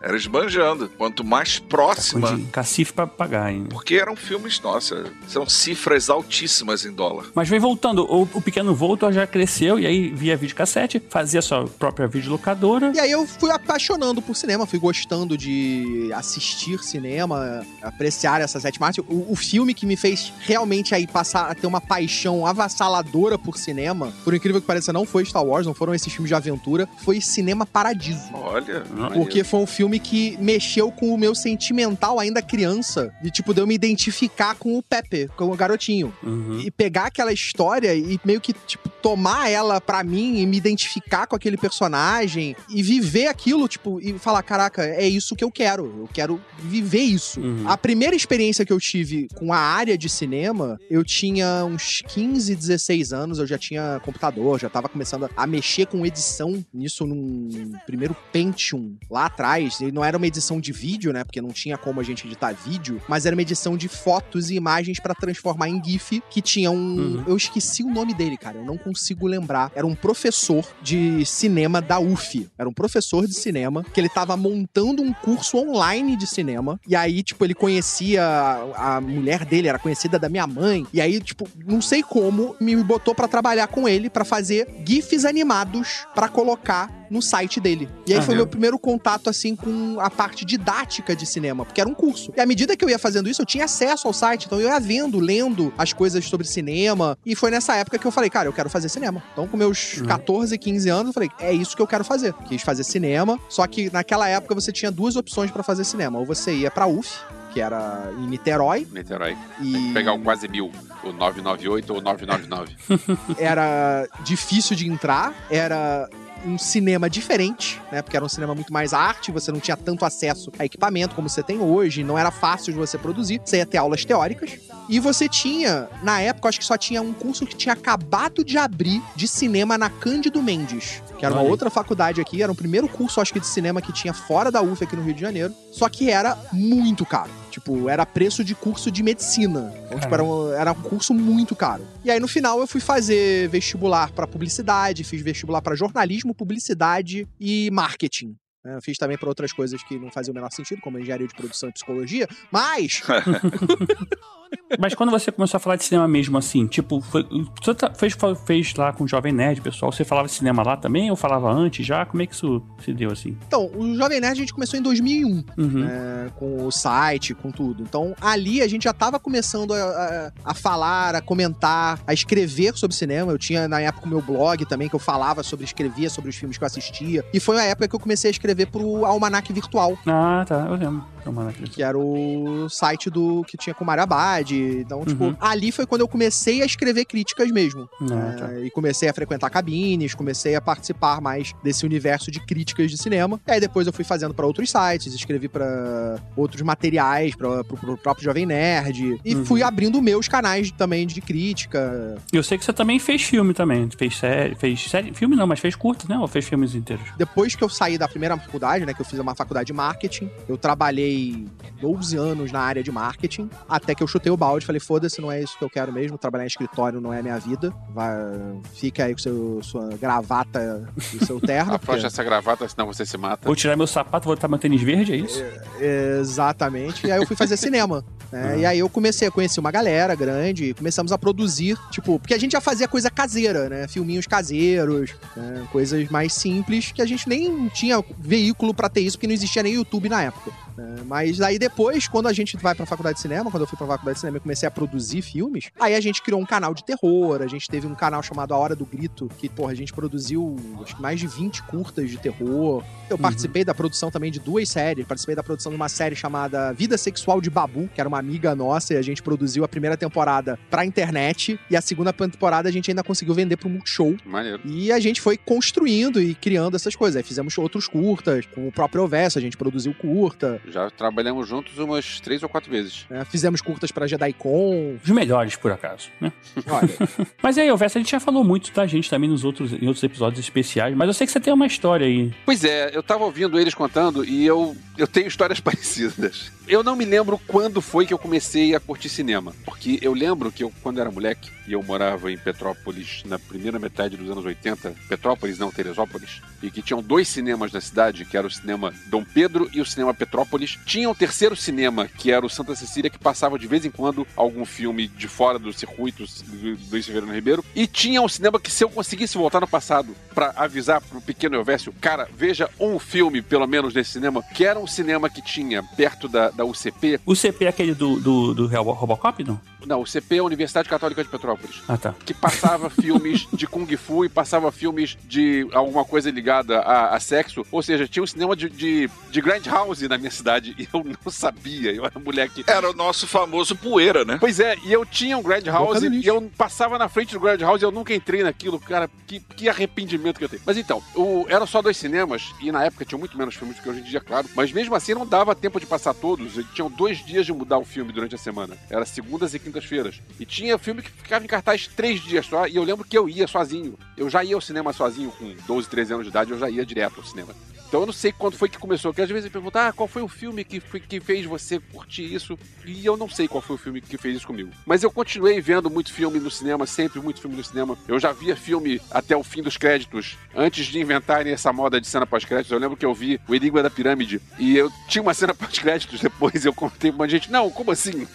Era esbanjando. Quanto mais próxima. Com cacife pra pagar ainda. Porque eram filmes, nossa, são cifras altíssimas em dólar. Mas vem voltando, o, o pequeno Voltor já cresceu e aí via videocassete, fazia sua própria videolocadora. E aí eu fui apaixonando por cinema, fui gostando de assistir cinema, apreciar essa sétima arte. O, o filme que me fez realmente aí passar a ter uma paixão avassaladora por cinema, por incrível que pareça, não foi Star Wars, não foram esses filmes de aventura, foi Cinema Paradiso. Olha, Porque foi um filme que mexeu com o meu sentimental ainda criança. De tipo, de eu me identificar com o Pepe, com o garotinho. Uhum. E pegar aquela história e meio que, tipo, tomar ela pra mim e me identificar com aquele personagem e viver aquilo, tipo, e falar: caraca, é isso que eu quero. Eu quero viver isso. Uhum. A primeira experiência que eu tive com a área de cinema, eu tinha uns 15, 16 anos, eu já tinha computador, já tava começando a mexer com edição nisso num primeiro Pentium lá atrás. E não era uma edição de vídeo, né? Porque não tinha como a gente editar vídeo, mas era uma edição de fotos e imagens pra transformar em GIF, que tinha um. Uhum. Eu esqueci o nome dele, cara. Eu não consigo lembrar. Era um professor de cinema da UF. Era um professor de cinema que ele tava montando um curso online de cinema. E aí, tipo, ele conhecia a, a mulher dele, era conhecida da minha mãe. E aí, tipo, não sei como, me botou pra trabalhar com ele pra fazer GIFs animados pra colocar no site dele. E aí Ah, foi é? meu primeiro contato, assim, com a parte didática de cinema, porque era um curso. E à medida que eu ia fazendo isso, eu tinha acesso ao site, então eu ia vendo, lendo as coisas sobre cinema. E foi nessa época que eu falei, cara, eu quero fazer cinema. Então, com meus 14, 15 anos, eu falei, é isso que eu quero fazer. Quis fazer cinema, só que naquela época você tinha duas opções pra fazer cinema. Ou você ia pra UF, que era em Niterói, Niterói. e Tem que pegar um quase mil. O 998 ou 999. era difícil de entrar, era um cinema diferente, né? Porque era um cinema muito mais arte, você não tinha tanto acesso a equipamento como você tem hoje, não era fácil de você produzir, você ia ter aulas teóricas. E você tinha, na época, acho que só tinha um curso que tinha acabado de abrir de cinema na Cândido Mendes, que era uma outra faculdade aqui, era o primeiro curso, acho que, de cinema que tinha fora da UF aqui no Rio de Janeiro, só que era muito caro. Tipo, era preço de curso de medicina. Então, tipo, era um, era um curso muito caro. E aí, no final, eu fui fazer vestibular pra publicidade, fiz vestibular pra jornalismo, publicidade e marketing. né? Eu fiz também pra outras coisas que não faziam o menor sentido, como engenharia de produção e psicologia, mas Mas quando você começou a falar de cinema mesmo assim, tipo, foi, você tá- fez, fez lá com o Jovem Nerd, pessoal, você falava de cinema lá também ou falava antes já? Como é que isso se deu assim? Então, o Jovem Nerd a gente começou em 2001, Uhum. né, com o site, com tudo. Então, ali a gente já tava começando a, a- a falar, a comentar, a escrever sobre cinema. Eu tinha, na época, o meu blog também, que eu falava sobre, escrevia sobre os filmes que eu assistia. E foi a época que eu comecei a escrever pro Almanac Virtual, Ah, tá, eu lembro. Mano, aqui. que era o site do que tinha com o Mário Abad. Então, tipo, Uhum. ali foi quando eu comecei a escrever críticas mesmo. Ah, tá. É, e comecei a frequentar cabines, comecei a participar mais desse universo de críticas de cinema. E aí depois eu fui fazendo pra outros sites, escrevi pra outros materiais, pra, pro, pro próprio Jovem Nerd. E Uhum. fui abrindo meus canais também de crítica. Eu sei que você também fez filme também. Fez série, fez série, filme não, mas fez curto, né? Ou fez filmes inteiros? Depois que eu saí da primeira faculdade, né, que eu fiz uma faculdade de marketing, eu trabalhei 12 anos na área de marketing, até que eu chutei o balde, falei, foda-se, não é isso que eu quero mesmo, trabalhar em escritório não é minha vida. Vai, fica aí com seu, sua gravata e seu terno. porque- Afrouxa essa gravata, senão você se mata. Vou tirar meu sapato, vou botar meu tênis verde, é isso? Exatamente. E aí eu fui fazer cinema. né? Ah. E aí eu comecei a conhecer uma galera grande e começamos a produzir, tipo, porque a gente já fazia coisa caseira, né? Filminhos caseiros, né? coisas mais simples que a gente nem tinha veículo pra ter isso, porque não existia nem YouTube na época. né? Mas aí depois, quando a gente vai pra faculdade de cinema, quando eu fui pra faculdade de cinema e comecei a produzir filmes, aí a gente criou um canal de terror, a gente teve um canal chamado A Hora do Grito, que, porra, a gente produziu acho que mais de 20 curtas de terror. Eu participei da produção também de duas séries, participei da produção de uma série chamada Vida Sexual de Babu, que era uma amiga nossa, e a gente produziu a primeira temporada pra internet, e a segunda temporada a gente ainda conseguiu vender pro Multishow. Maneiro. E a gente foi construindo e criando essas coisas. Aí fizemos outros curtas, com o próprio Overso, a gente produziu curta, Já trabalhamos juntos umas três ou quatro vezes. né? fizemos curtas pra JediCon. Os melhores, por acaso, né? Olha, Mas aí, Alverso, a gente já falou muito da gente também nos outros, em outros episódios especiais, mas eu sei que você tem uma história aí. Pois é, eu tava ouvindo eles contando e eu, eu tenho histórias parecidas. Eu não me lembro quando foi que eu comecei a curtir cinema. Porque eu lembro que eu, quando era moleque, e eu morava em Petrópolis na primeira metade dos anos 80, Petrópolis, não Teresópolis, e que tinham dois cinemas na cidade, que era o cinema Dom Pedro e o cinema Petrópolis. Tinha um terceiro cinema, que era o Santa Cecília, que passava de vez em quando algum filme de fora do circuito do Luiz Severino Ribeiro. E tinha um cinema que, se eu conseguisse voltar no passado pra avisar pro pequeno Elvésio, cara, veja um filme, pelo menos, desse cinema, que era um cinema que tinha perto da, da UCP. O CP é aquele do, do, do Real Robocop, não? Não, UCP é a Universidade Católica de Petrópolis. Ah, tá. Que passava filmes de Kung Fu e passava filmes de alguma coisa ligada a, a sexo. Ou seja, tinha um cinema de, de, de Grand House na minha cidade e eu não sabia. Eu era moleque. Era o nosso famoso poeira, né? Pois é, e eu tinha um Grand Boca House do e eu passava na frente do Grand House e eu nunca entrei naquilo, cara. Que, que arrependimento que eu tenho. Mas então, o, eram só dois cinemas e na época tinha muito menos filmes do que hoje em dia, claro. Mas mesmo assim não dava tempo de passar todos. E tinham dois dias de mudar o filme durante a semana. Era segundas e quintas-feiras. E tinha filme que ficava em cartaz três dias só. E eu lembro que eu ia sozinho. Eu já ia ao cinema sozinho com 12, 13 anos de idade, eu já ia direto ao cinema. Então eu não sei quando foi que começou, porque às vezes me perguntam, ah, qual foi o filme que, que fez você curtir isso? E eu não sei qual foi o filme que fez isso comigo. Mas eu continuei vendo muito filme no cinema, sempre muito filme no cinema. Eu já via filme até o fim dos créditos, antes de inventarem essa moda de cena pós-créditos. Eu lembro que eu vi o Enigma da Pirâmide e eu tinha uma cena pós-créditos depois. Eu contei pra uma gente, não, como assim?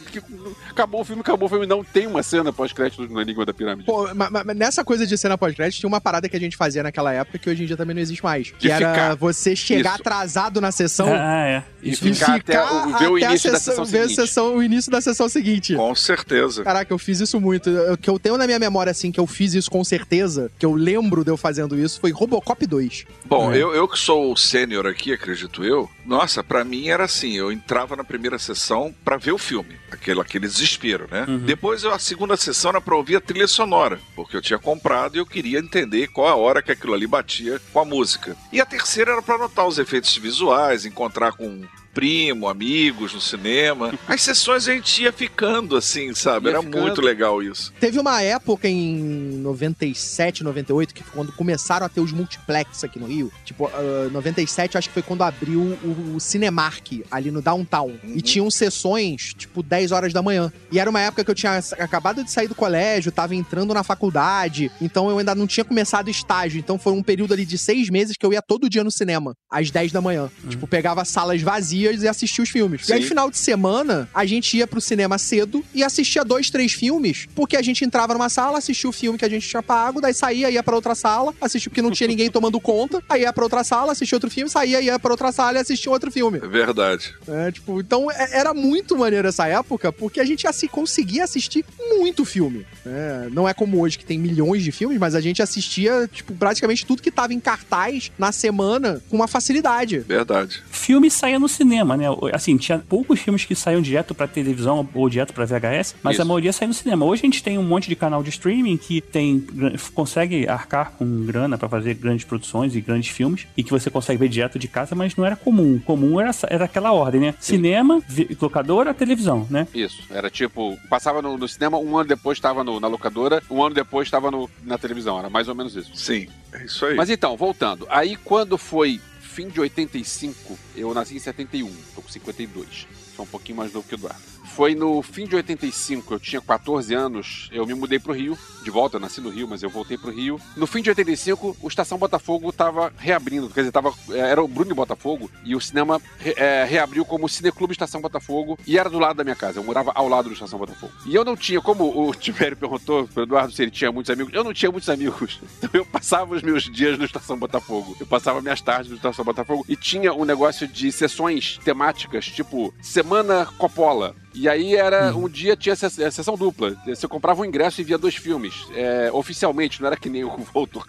Acabou o filme, acabou o filme. Não tem uma cena pós-créditos no Enigma da Pirâmide. Pô, ma- ma- nessa coisa de cena pós-crédito, tinha uma parada que a gente fazia naquela época que hoje em dia também não existe mais. Que De era ficar. você chegar Isso. atrasado na sessão Ah, é. E Isso e ficar até o- ver o até a início da sessão ver a seguinte. sessão- o início da sessão seguinte. Com certeza. Caraca, eu fiz isso muito. O que eu tenho na minha memória, assim, que eu fiz isso com certeza, que eu lembro de eu fazendo isso, foi Robocop 2. Bom, É. eu, eu que sou o sênior aqui, acredito eu, nossa, pra mim era assim, eu entrava na primeira sessão pra ver o filme, aquele, aquele desespero, né? Depois eu, a segunda sessão era pra ouvir a trilha sonora, porque eu tinha comprado e eu queria entender qual a hora que aquilo ali batia com a música. E a terceira era pra notar os efeitos visuais, encontrar com primo, amigos no cinema. As sessões a gente ia ficando assim, sabe? Ia Era ficando. muito legal isso. Teve uma época em 97, 98, que foi quando começaram a ter os multiplex aqui no Rio. Tipo, ah, 97 acho que foi quando abriu o, o Cinemark ali no Downtown. E tinham sessões, tipo, 10 horas da manhã. E era uma época que eu tinha acabado de sair do colégio, tava entrando na faculdade, então eu ainda não tinha começado estágio. Então foi um período ali de seis meses que eu ia todo dia no cinema, às 10 da manhã. Tipo, pegava salas vazias e assistia os filmes. E aí, Sim. final de semana, a gente ia pro cinema cedo e assistia dois, três filmes, porque a gente entrava numa sala, assistia o filme que a gente tinha pago, daí saía, ia pra outra sala, assistia porque não tinha ninguém tomando conta, aí ia pra outra sala, assistia outro filme, saía, ia pra outra sala e assistia outro filme. É verdade. É, tipo, então é- era muito maneiro essa época, porque a gente assim, conseguia assistir muito filme. né? não é como hoje que tem milhões de filmes, mas a gente assistia, tipo, praticamente tudo que tava em cartaz na semana com uma facilidade. Verdade. Filme saía no cinema, né? Assim, tinha poucos filmes que saíam direto pra televisão ou direto pra VHS, mas Isso. a maioria saía no cinema. Hoje a gente tem um monte de canal de streaming que tem consegue arcar com grana pra fazer grandes produções e grandes filmes e que você consegue ver direto de casa, mas não era comum. Comum era, era aquela ordem, né? Cinema, vi- locadora, televisão, né? Isso, era tipo, passava no, no cinema, um ano depois estava na locadora, um ano depois estava na televisão, era mais ou menos isso. Sim, é isso aí. Mas então, voltando, aí quando foi fim de 85, eu nasci em 71, tô com 52, sou um pouquinho mais novo que o Eduardo. Foi no fim de 85, eu tinha 14 anos, eu me mudei pro Rio, de volta, eu nasci no Rio, mas eu voltei pro Rio. No fim de 85, o Estação Botafogo tava reabrindo, quer dizer, tava, era o Bruno Botafogo, e o cinema re- é, reabriu como Cineclube Estação Botafogo, e era do lado da minha casa, eu morava ao lado do Estação Botafogo. E eu não tinha, como o Tibério perguntou pro Eduardo se ele tinha muitos amigos, eu não tinha muitos amigos, então eu passava os meus dias no Estação Botafogo, eu passava minhas tardes no Estação Botafogo, e tinha um negócio de sessões temáticas, tipo Semana Coppola, e aí era um dia tinha eh, sessão dupla. Você comprava um ingresso e via dois filmes. É, oficialmente, não era que nem o Voltor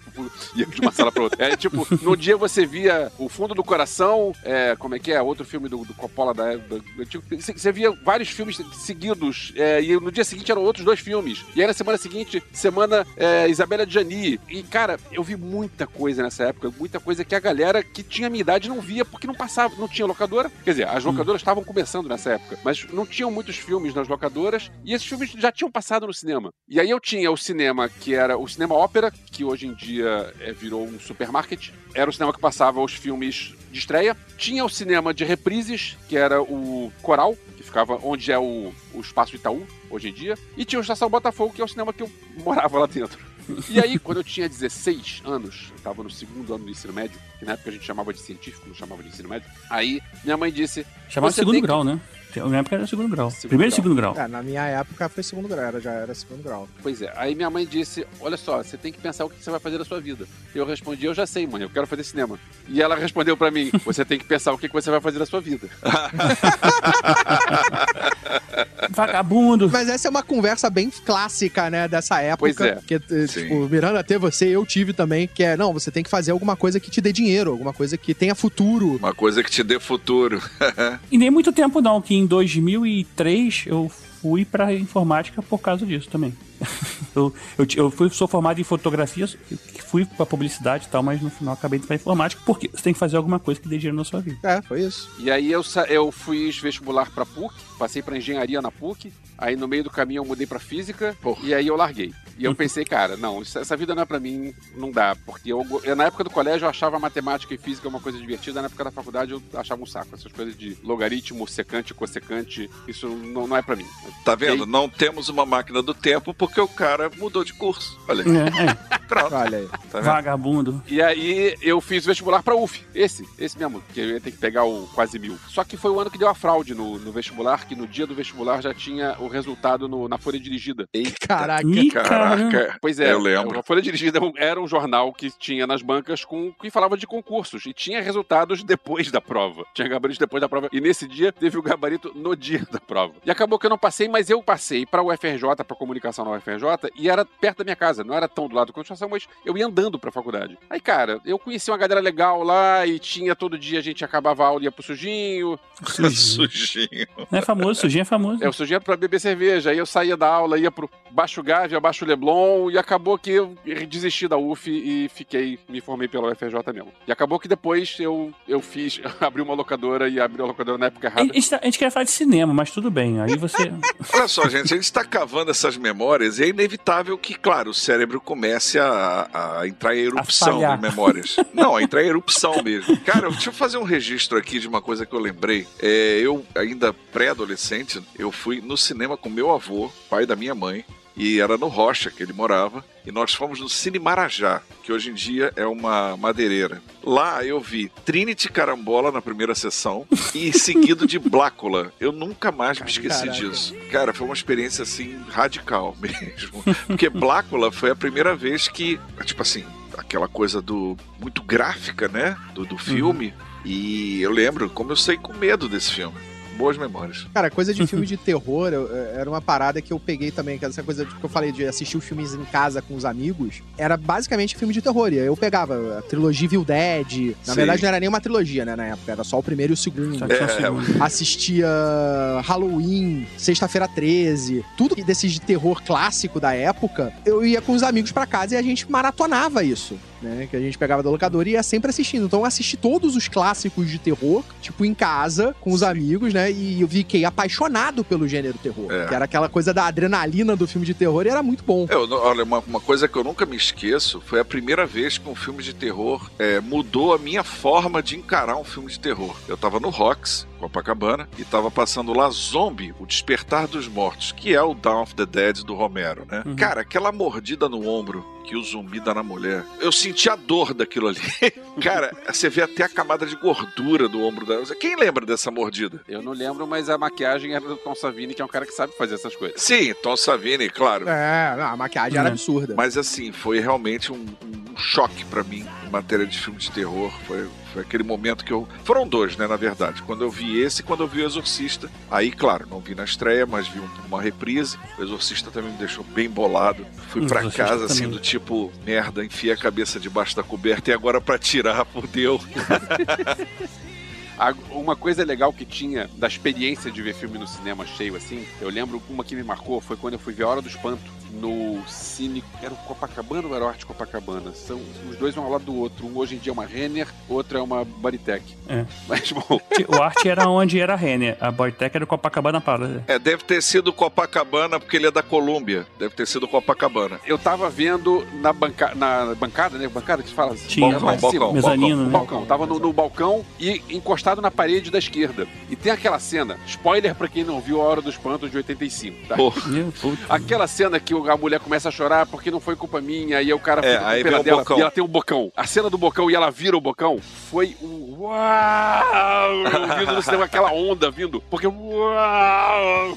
ia de uma sala pra outra. É tipo, no dia você via O Fundo do Coração, é, como é que é? Outro filme do, do Coppola da época. Você via vários filmes seguidos. é, e no dia seguinte eram outros dois filmes. E aí na semana seguinte, semana é, Isabela Gianni. E, cara, eu vi muita coisa nessa época, muita coisa que a galera que tinha minha idade não via porque não passava, não tinha locadora. Quer dizer, as locadoras estavam começando nessa época, mas não tinham muitos filmes nas locadoras e esses filmes já tinham passado no cinema. E aí eu tinha o cinema que era o cinema ópera, que hoje em dia é, virou um supermarket. Era o cinema que passava os filmes de estreia. Tinha o cinema de reprises, que era o Coral, que ficava onde é o, o Espaço Itaú, hoje em dia. E tinha o Estação Botafogo, que é o cinema que eu morava lá dentro. E aí, quando eu tinha 16 anos, eu tava no segundo ano do ensino médio, que na época a gente chamava de científico, não chamava de ensino médio. Aí, minha mãe disse: Chamava Você segundo tem que- grau, né? Na minha época era segundo grau. Segundo Primeiro e grau. segundo grau. É, na minha época foi segundo grau, era- já era segundo grau. Pois é. Aí minha mãe disse: Olha só, você tem que pensar o que você vai fazer da sua vida. Eu respondi: Eu já sei, mãe, eu quero fazer cinema. E ela respondeu pra mim: Você tem que pensar o que você vai fazer da sua vida. Vagabundo. Mas essa é uma conversa bem clássica, né, dessa época. Pois é. Que, eh, tipo, Miranda até você, eu tive também, que é, não, você tem que fazer alguma coisa que te dê dinheiro, alguma coisa que tenha futuro. Uma coisa que te dê futuro. E nem muito tempo não, que em 2003 eu fui pra informática por causa disso também. eu, eu, eu fui, sou formado em fotografia, fui pra publicidade e tal, mas no final acabei indo pra informática, porque você tem que fazer alguma coisa que dê dinheiro na sua vida. É, foi isso. E aí eu, eu fiz vestibular pra PUC, passei pra engenharia na PUC, aí no meio do caminho eu mudei pra física, e aí eu larguei. E eu pensei, cara, não, essa vida não é pra mim, não dá, porque eu, na época do colégio eu achava matemática e física uma coisa divertida, na época da faculdade eu achava um saco, essas coisas de logaritmo, secante, cossecante, isso não, não é pra mim. Tá vendo? E- Não temos uma máquina do tempo porque o cara mudou de curso. Olha, aí. É, é. pronto. Olha aí. Tá vendo? Vagabundo. E aí eu fiz vestibular pra UF, esse, esse mesmo, que eu ia ter que pegar o quase mil. Só que foi o ano que deu a fraude no, no vestibular, que no dia do vestibular já tinha o resultado no- na folha dirigida. Caraca. Ih, Pois é, Eu lembro. a Folha Dirigida era um jornal que tinha nas bancas com que falava de concursos e tinha resultados depois da prova. Tinha gabarito depois da prova. E nesse dia teve o gabarito no dia da prova. E acabou que eu não passei, mas eu passei para o UFRJ, para comunicação na UFRJ, e era perto da minha casa. Não era tão do lado da Constituição, mas eu ia andando para a faculdade. Aí, cara, eu conheci uma galera legal lá e tinha todo dia a gente acabava a aula e ia pro sujinho. Sujinho. É famoso, sujinho é famoso. Eu sujinho para beber cerveja. Aí eu saía da aula, ia pro Baixo Gávea, Baixo Leblon, e acabou que eu desisti da UF e fiquei, me formei pela UFRJ mesmo. E acabou que depois eu, eu fiz, abri uma locadora e abri a locadora na época A errada. gente, tá- a gente quer falar de cinema, mas tudo bem. Aí você. Olha só, gente, a gente está cavando essas memórias e é inevitável que, claro, o cérebro comece a, a entrar em erupção de memórias. Não, a entrar em erupção mesmo. Cara, deixa eu fazer um registro aqui de uma coisa que eu lembrei. É, eu, ainda pré-adolescente, eu fui no cinema com meu avô, pai da minha mãe, e era no Rocha que ele morava, e nós fomos no Cine Marajá, que hoje em dia é uma madeireira. Lá eu vi Trinity Carambola na primeira sessão e seguido de Blácula. Eu nunca mais me esqueci Caraca. disso. Cara, foi uma experiência assim radical mesmo. Porque Blácula foi a primeira vez que, tipo assim, aquela coisa do muito gráfica, né, do, do filme. E eu lembro como eu saí com medo desse filme. Boas memórias. Cara, coisa de filme de terror eu- eu- era uma parada que eu peguei também, que essa coisa que eu falei de assistir os filmes em casa com os amigos, era basicamente filme de terror. E aí eu pegava a trilogia Evil Dead. Na Sim. verdade, não era nem uma trilogia, né, na época, era só o primeiro e o segundo. Só tinha um É, segundo. assistia Halloween, Sexta-feira 13, tudo desses de terror clássico da época, eu ia com os amigos pra casa e a gente maratonava isso. Né, que a gente pegava da locadora e ia sempre assistindo. Então eu assisti todos os clássicos de terror, tipo, em casa, com os amigos, né? E eu fiquei apaixonado pelo gênero terror. É. Que era aquela coisa da adrenalina do filme de terror e era muito bom. Eu, não- olha, uma, uma coisa que eu nunca me esqueço foi a primeira vez que um filme de terror é, mudou a minha forma de encarar um filme de terror. Eu tava no Rocks, Copacabana, e tava passando lá Zombie, O Despertar dos Mortos, que é o Dawn of the Dead do Romero, né? Uhum. Cara, aquela mordida no ombro que o zumbi dá na mulher, eu senti a dor daquilo ali. Cara, você vê até a camada de gordura do ombro dela. Quem lembra dessa mordida? Eu não lembro, mas a maquiagem era do Tom Savini, que é um cara que sabe fazer essas coisas. Sim, Tom Savini, claro. É, não, a maquiagem era Uhum. absurda. Mas assim, foi realmente um, um choque pra mim em matéria de filme de terror. Foi, foi aquele momento que eu. Foram dois, né, na verdade. Quando eu vi esse e quando eu vi o Exorcista. Aí, claro, não vi na estreia, mas vi um- uma reprise. O Exorcista também me deixou bem bolado. Fui pra Exorcista casa assim, também. do tipo, merda, enfiei a cabeça debaixo da coberta e agora pra tirar, fudeu. Uma coisa legal que tinha da experiência de ver filme no cinema cheio assim, eu lembro uma que me marcou foi quando eu fui ver A Hora do Espanto no Cine. Era o Copacabana ou era o Arte Copacabana? São, os dois um ao lado do outro. Um hoje em dia é uma Renner, outro é uma Bodytech. É. Mas, bom, O arte era onde era a Renner. A Boytech era o Copacabana Palace. É, deve ter sido Copacabana, porque ele é da Colômbia. Deve ter sido Copacabana. eu tava vendo na, banca, na bancada, né? Bancada que se fala? Tinha. Balcão, Balcão, balcão, Mezanino, No né? balcão, tava no, no balcão e encostado na parede da esquerda. E tem aquela cena, spoiler pra quem não viu A Hora do Espanto de 85, tá? Aquela cena que a mulher começa a chorar porque não foi culpa minha, aí o cara É, aí vem o dela bocão. e ela tem um bocão. A cena do bocão e ela vira o bocão foi um uau! Vindo no cinema, aquela onda vindo, porque uau!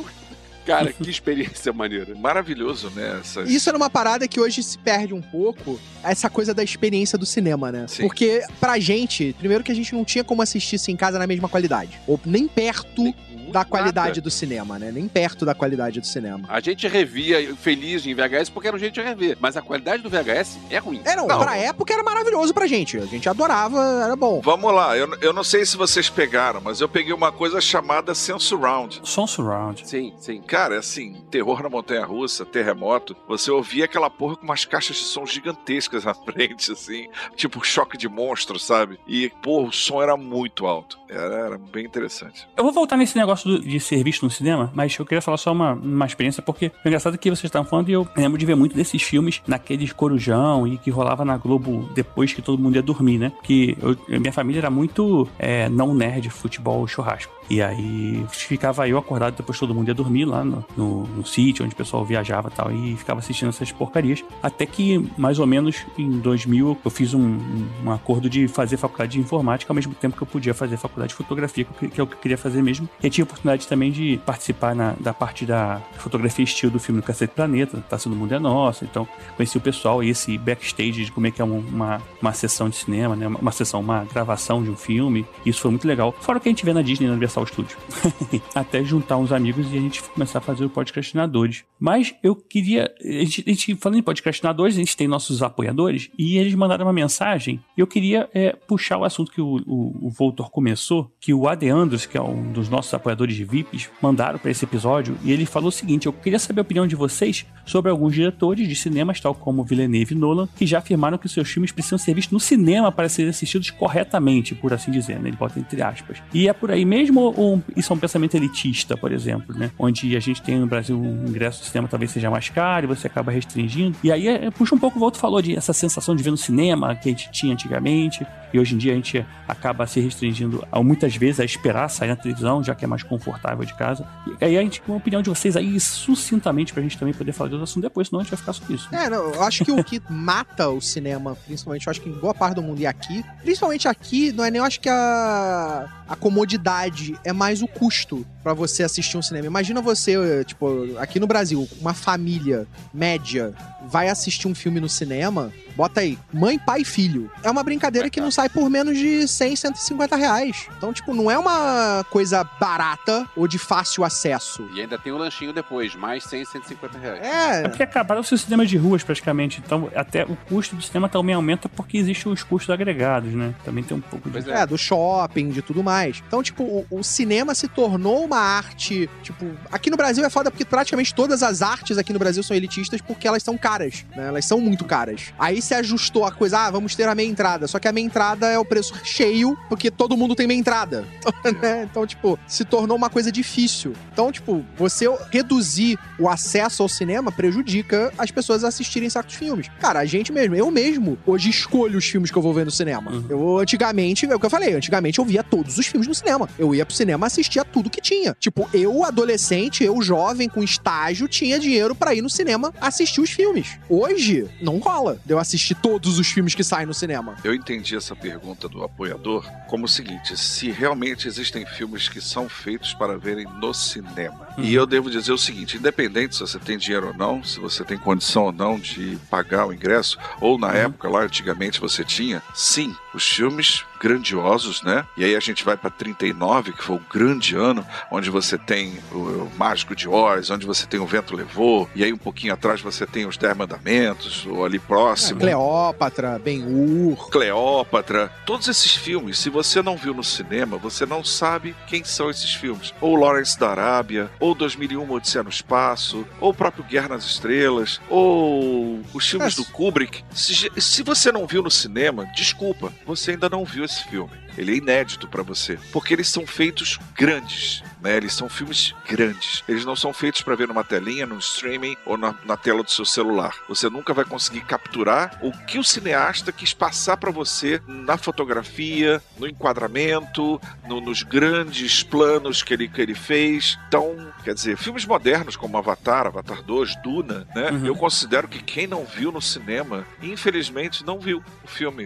Cara, que experiência maneira. Maravilhoso, né? Essas... Isso era uma parada que hoje se perde um pouco, essa coisa da experiência do cinema, né? Sim. Porque pra gente, primeiro que a gente não tinha como assistir isso em casa na mesma qualidade. Ou nem perto da qualidade Nada. do cinema, né? Nem perto da qualidade do cinema. A gente revia feliz em VHS porque era um jeito de rever, mas a qualidade do VHS é ruim. É, não, Não. pra época era maravilhoso pra gente. A gente adorava, era bom. Vamos lá, eu, eu não sei se vocês pegaram, mas eu peguei uma coisa chamada Sensurround. Som surround. Sim, sim. Cara, é assim, terror na montanha russa, terremoto, você ouvia aquela porra com umas caixas de som gigantescas na frente, assim, tipo choque de monstro, sabe? E, pô, o som era muito alto. Era, era bem interessante. Eu vou voltar nesse negócio do- de ser visto no cinema, mas eu queria falar só uma, uma experiência, porque o engraçado é que vocês estavam falando e eu lembro de ver muito desses filmes naqueles corujão e que rolava na Globo depois que todo mundo ia dormir, né? Que eu- minha família era muito é, não nerd, futebol, churrasco. E aí ficava eu acordado depois todo mundo ia dormir lá no, no, no sítio onde o pessoal viajava e tal, e ficava assistindo essas porcarias. Até que, mais ou menos, em 2000, eu fiz um, um- acordo de fazer faculdade de informática ao mesmo tempo que eu podia fazer faculdade de fotografia, que, é o que eu queria fazer mesmo. E tive a oportunidade também de participar na, da parte da fotografia estilo do filme do Cacete Planeta, Tá Sendo Mundo é Nosso. Então, conheci o pessoal e esse backstage de como é que é um- uma, uma sessão de cinema, né? Uma, uma sessão, uma gravação de um filme. Isso foi muito legal. Fora o que a gente vê na Disney, na Universal Studios. Até juntar uns amigos e a gente começar a fazer o podcastinadores. Mas eu queria. A gente, a gente falando em podcastinadores, a gente tem nossos apoiadores e eles mandaram uma mensagem. E eu queria é, puxar o assunto que o, o, o Voltor começou, que o Ade Andros, que é um dos nossos apoiadores de VIPs, mandaram para esse episódio. E ele falou o seguinte: eu queria saber a opinião de vocês sobre alguns diretores de cinemas, tal como Villeneuve e Nolan, que já afirmaram que seus filmes precisam ser vistos no cinema para serem assistidos corretamente, por assim dizer, né? Ele bota entre aspas. E é por aí mesmo, ou isso é um pensamento elitista, por exemplo, né? Onde a gente tem no Brasil um ingresso do cinema talvez seja mais caro e você acaba restringindo. E aí é, puxa um pouco o que o Volto falou de essa sensação de ver no cinema que a gente tinha antigamente. E hoje em dia a gente acaba se restringindo muitas vezes a esperar sair na televisão, já que é mais confortável de casa. E aí a gente, com a opinião de vocês aí, sucintamente, pra gente também poder falar outro assunto depois, senão a gente vai ficar só isso. É, não, eu acho que o que mata o cinema, principalmente, eu acho que em boa parte do mundo e aqui, principalmente aqui, não é nem eu acho que a, a comodidade, é mais o custo pra você assistir um cinema. Imagina você, tipo, aqui no Brasil, uma família média vai assistir um filme no cinema, bota aí, mãe, pai e filho. É uma brincadeira que não sai por menos de 100, 150 reais. Então, tipo, não é uma coisa barata ou de fácil acesso. E ainda tem o lanchinho depois, mais 100, 150 reais. É É, porque acabaram os cinemas de ruas praticamente, então até o custo do cinema também aumenta porque existem os custos agregados, né? Também tem um pouco de... É. É, do shopping, de tudo mais. Então, tipo, o, o cinema se tornou uma arte. Tipo, aqui no Brasil é foda porque praticamente todas as artes aqui no Brasil são elitistas porque elas são caras, né? Elas são muito caras. Aí se ajustou a coisa, ah, vamos ter a meia entrada. Só que a meia entrada é o preço cheio porque todo mundo tem meia entrada. né? Então, tipo, se tornou uma coisa difícil. Então, tipo, você reduzir o acesso ao cinema prejudica as pessoas a assistirem certos filmes. Cara, a gente mesmo, eu mesmo, hoje escolho os filmes que eu vou ver no cinema. Uhum. Eu, antigamente, é o que eu falei, antigamente eu via todos os filmes no cinema. Eu ia pro cinema assistir a tudo que tinha. Tipo, eu, adolescente, eu, jovem, com estágio, tinha dinheiro pra ir no cinema assistir os filmes. Hoje, não rola de eu assistir todos os filmes que saem no cinema. Eu entendi essa pergunta do apoiador como o seguinte: se realmente existem filmes que são feitos para verem no cinema. E eu devo dizer o seguinte: independente se você tem dinheiro ou não, se você tem condição ou não de pagar o ingresso, ou na época lá antigamente você tinha, sim, os filmes grandiosos, né? E aí a gente vai para 39, que foi o grande ano, onde você tem o, Mágico de Oz, onde você tem o Vento Levou, e aí um pouquinho atrás você tem os Dez Mandamentos, ou ali próximo. Cleópatra, Ben-Hur. Cleópatra, todos esses filmes, se você não viu no cinema, você não sabe quem são esses filmes. Ou Lawrence da Arábia, ou 2001 Odisseia no Espaço, ou o próprio Guerra nas Estrelas, ou os filmes É. do Kubrick. Se, se você não viu no cinema, desculpa, você ainda não viu esse filme. Ele é inédito pra você, porque eles são feitos grandes, né? Eles são filmes grandes. Eles não são feitos pra ver numa telinha, num streaming ou na, na tela do seu celular. Você nunca vai conseguir capturar o que o cineasta quis passar pra você na fotografia, no enquadramento, no- nos grandes planos que ele, que ele fez. Então, quer dizer, filmes modernos como Avatar, Avatar 2, Duna, né? Uhum. Eu considero que quem não viu no cinema, infelizmente, não viu o filme.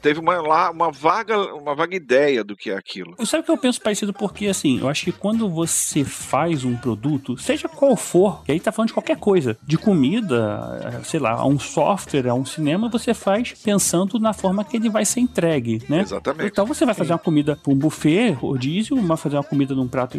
Teve uma, lá uma vaga, uma vaga ideia do que é aquilo. Sabe o que eu penso parecido? Porque, assim, eu acho que quando você faz um produto, seja qual for, e aí tá falando de qualquer coisa, de comida, sei lá, a um software, a um cinema, você faz pensando na forma que ele vai ser entregue, né? Exatamente. Então você vai fazer uma comida para um buffet, rodízio, uma fazer uma comida num prato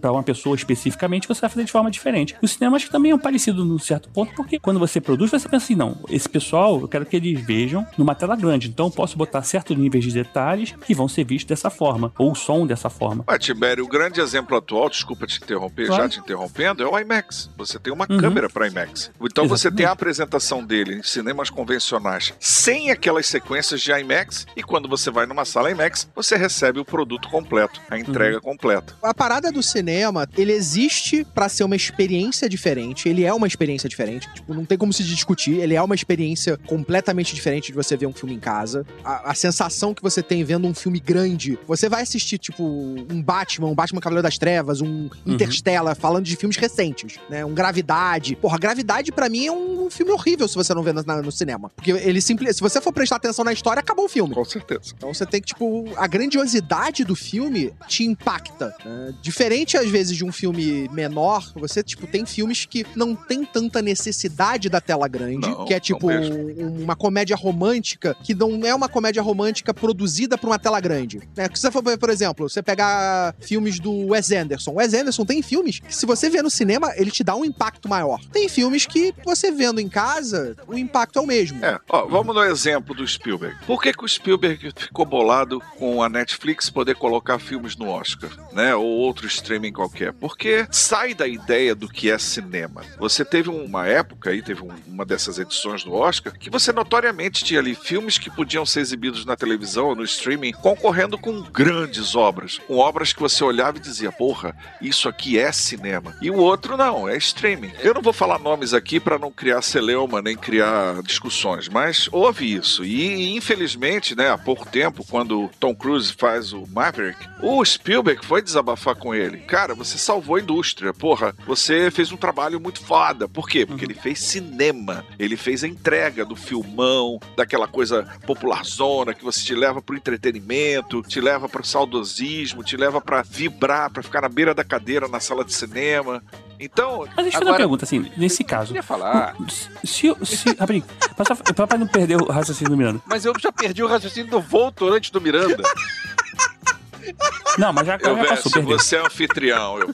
para uma pessoa especificamente, você vai fazer de forma diferente. O cinema acho que também é um parecido num certo ponto, porque quando você produz, você pensa assim, não, esse pessoal, eu quero que eles vejam numa tela grande, então eu posso botar certos níveis de detalhes que vão ser vistos dessa forma, ou o som dessa forma. Mas, Tibério, o grande exemplo atual, desculpa te interromper, Claro. já te interrompendo, é o IMAX. Você tem uma Uhum. câmera para IMAX. Então você Exatamente. tem a apresentação dele em cinemas convencionais sem aquelas sequências de IMAX, e quando você vai numa sala IMAX, você recebe o produto completo, a entrega Uhum. completa. A parada do cinema, ele existe pra ser uma experiência diferente. Ele é uma experiência diferente. Tipo, não tem como se discutir. Ele é uma experiência completamente diferente de você ver um filme em casa. A, a sensação que você tem vendo um filme grande. Você vai assistir, tipo, um Batman, um Batman Cavaleiro das Trevas, um Interstellar, falando de filmes recentes, né? Um Gravidade. Porra, Gravidade pra mim é um filme horrível se você não vê na- no cinema. Porque ele simplesmente. Se você for prestar atenção na história, acabou o filme. Com certeza. Então você tem que, tipo, a grandiosidade do filme te impacta. né? Diferente, às vezes, de um filme menor, você, tipo, tem filmes que não tem tanta necessidade da tela grande, Não, que é, tipo, uma comédia romântica, que não é uma comédia romântica produzida pra uma tela grande. Né? Se você for, por exemplo, você pegar filmes do Wes Anderson. Wes Anderson tem filmes que, se você vê no cinema, ele te dá um impacto maior. Tem filmes que, você vendo em casa, o impacto é o mesmo. É, ó, vamos no exemplo do Spielberg. Por que, que o Spielberg ficou bolado com a Netflix poder colocar filmes no Oscar, né? Ou outro streaming qualquer? Porque sai da ideia do que é cinema. Você teve uma época aí, teve um- uma dessas edições do Oscar, que você notoriamente tinha ali filmes que podiam ser exibidos na televisão ou no streaming, concorrendo com grandes obras. Com obras que você olhava e dizia, porra, isso aqui é cinema. E o outro não, é streaming. Eu não vou falar nomes aqui para não criar celeuma nem criar discussões, mas houve isso. E infelizmente, né, há pouco tempo, quando Tom Cruise faz o Maverick, o Spielberg foi desabafar com ele. Cara, você salvou a indústria, porra. Você fez um trabalho muito foda. Por quê? Porque ele fez cinema. Ele fez a entrega do filmão, daquela coisa popularzona que você te leva pro entretenimento, te leva pro saudosismo, te leva pra vibrar, pra ficar na beira da cadeira na sala de cinema. Então, Mas deixa eu fazer uma Agora- pergunta, assim, nesse caso. Eu ia falar. Se, se, rapidinho, pra, pra não perder o raciocínio do Miranda. Mas eu já perdi o raciocínio do Voltor antes do Miranda. Não, mas já, já eu passou, perdeu. você é anfitrião, eu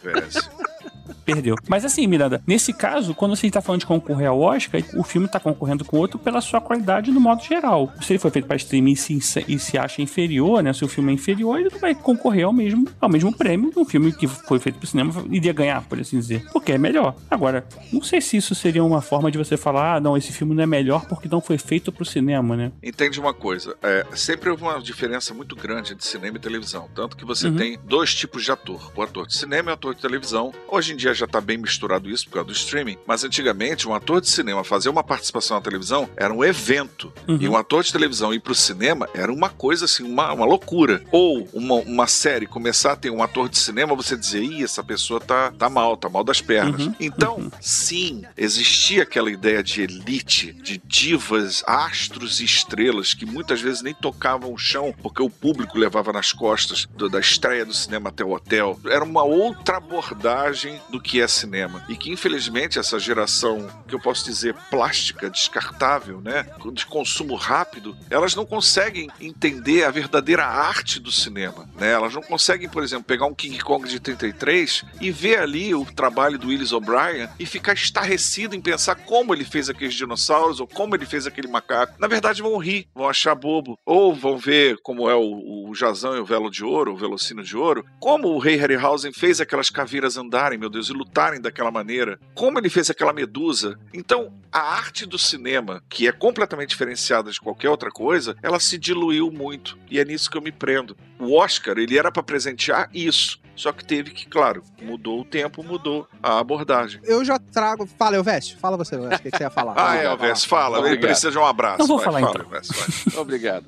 Perdeu. Mas assim, Miranda, nesse caso, quando você tá falando de concorrer ao Oscar, o filme tá concorrendo com outro pela sua qualidade no modo geral. Se ele foi feito para streaming e se, e se acha inferior, né? Se o filme é inferior, ele não vai concorrer ao mesmo, ao mesmo prêmio de um filme que foi feito pro cinema iria ganhar, por assim dizer. Porque é melhor. Agora, não sei se isso seria uma forma de você falar, ah, não, esse filme não é melhor porque não foi feito pro cinema, né? Entende uma coisa, é, sempre houve uma diferença muito grande entre cinema e televisão. Tanto que você Uhum. tem dois tipos de ator: o ator de cinema e o ator de televisão. Hoje em dia já está bem misturado isso por causa do streaming, mas antigamente um ator de cinema fazer uma participação na televisão era um evento. Uhum. E um ator de televisão ir pro cinema era uma coisa assim, uma, uma loucura. Ou uma, uma série começar a ter um ator de cinema, você dizer, ih, essa pessoa tá, tá mal, tá mal das pernas. Uhum. Então, sim, existia aquela ideia de elite, de divas, astros e estrelas que muitas vezes nem tocavam o chão porque o público levava nas costas do- da estreia do cinema até o hotel. Era uma outra abordagem do que é cinema. E que, infelizmente, essa geração, que eu posso dizer, plástica, descartável, né? De consumo rápido, elas não conseguem entender a verdadeira arte do cinema, né? Elas não conseguem, por exemplo, pegar um King Kong de 33 e ver ali o trabalho do Willis O'Brien e ficar estarrecido em pensar como ele fez aqueles dinossauros ou como ele fez aquele macaco. Na verdade, vão rir, vão achar bobo. Ou vão ver como é o, o Jazão e o Velo de Ouro, o Velocino de Ouro, como o Rei Harryhausen fez aquelas caveiras andarem, meu Deus, lutarem daquela maneira, como ele fez aquela medusa. Então, a arte do cinema, que é completamente diferenciada de qualquer outra coisa, ela se diluiu muito. E é nisso que eu me prendo. O Oscar, ele era para presentear isso. Só que teve que, claro, mudou o tempo, mudou a abordagem. Eu já trago. Fala, Elvésio. Fala você, Elvésio. O que, que você ia falar? Ah, é, Elvis, fala. Ele Obrigado. precisa de um abraço. Não vou Vai, falar, fala, então. Elvis, vai. Obrigado.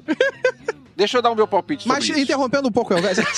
Deixa eu dar o meu palpite sobre Mas isso. interrompendo um pouco, Elvésio.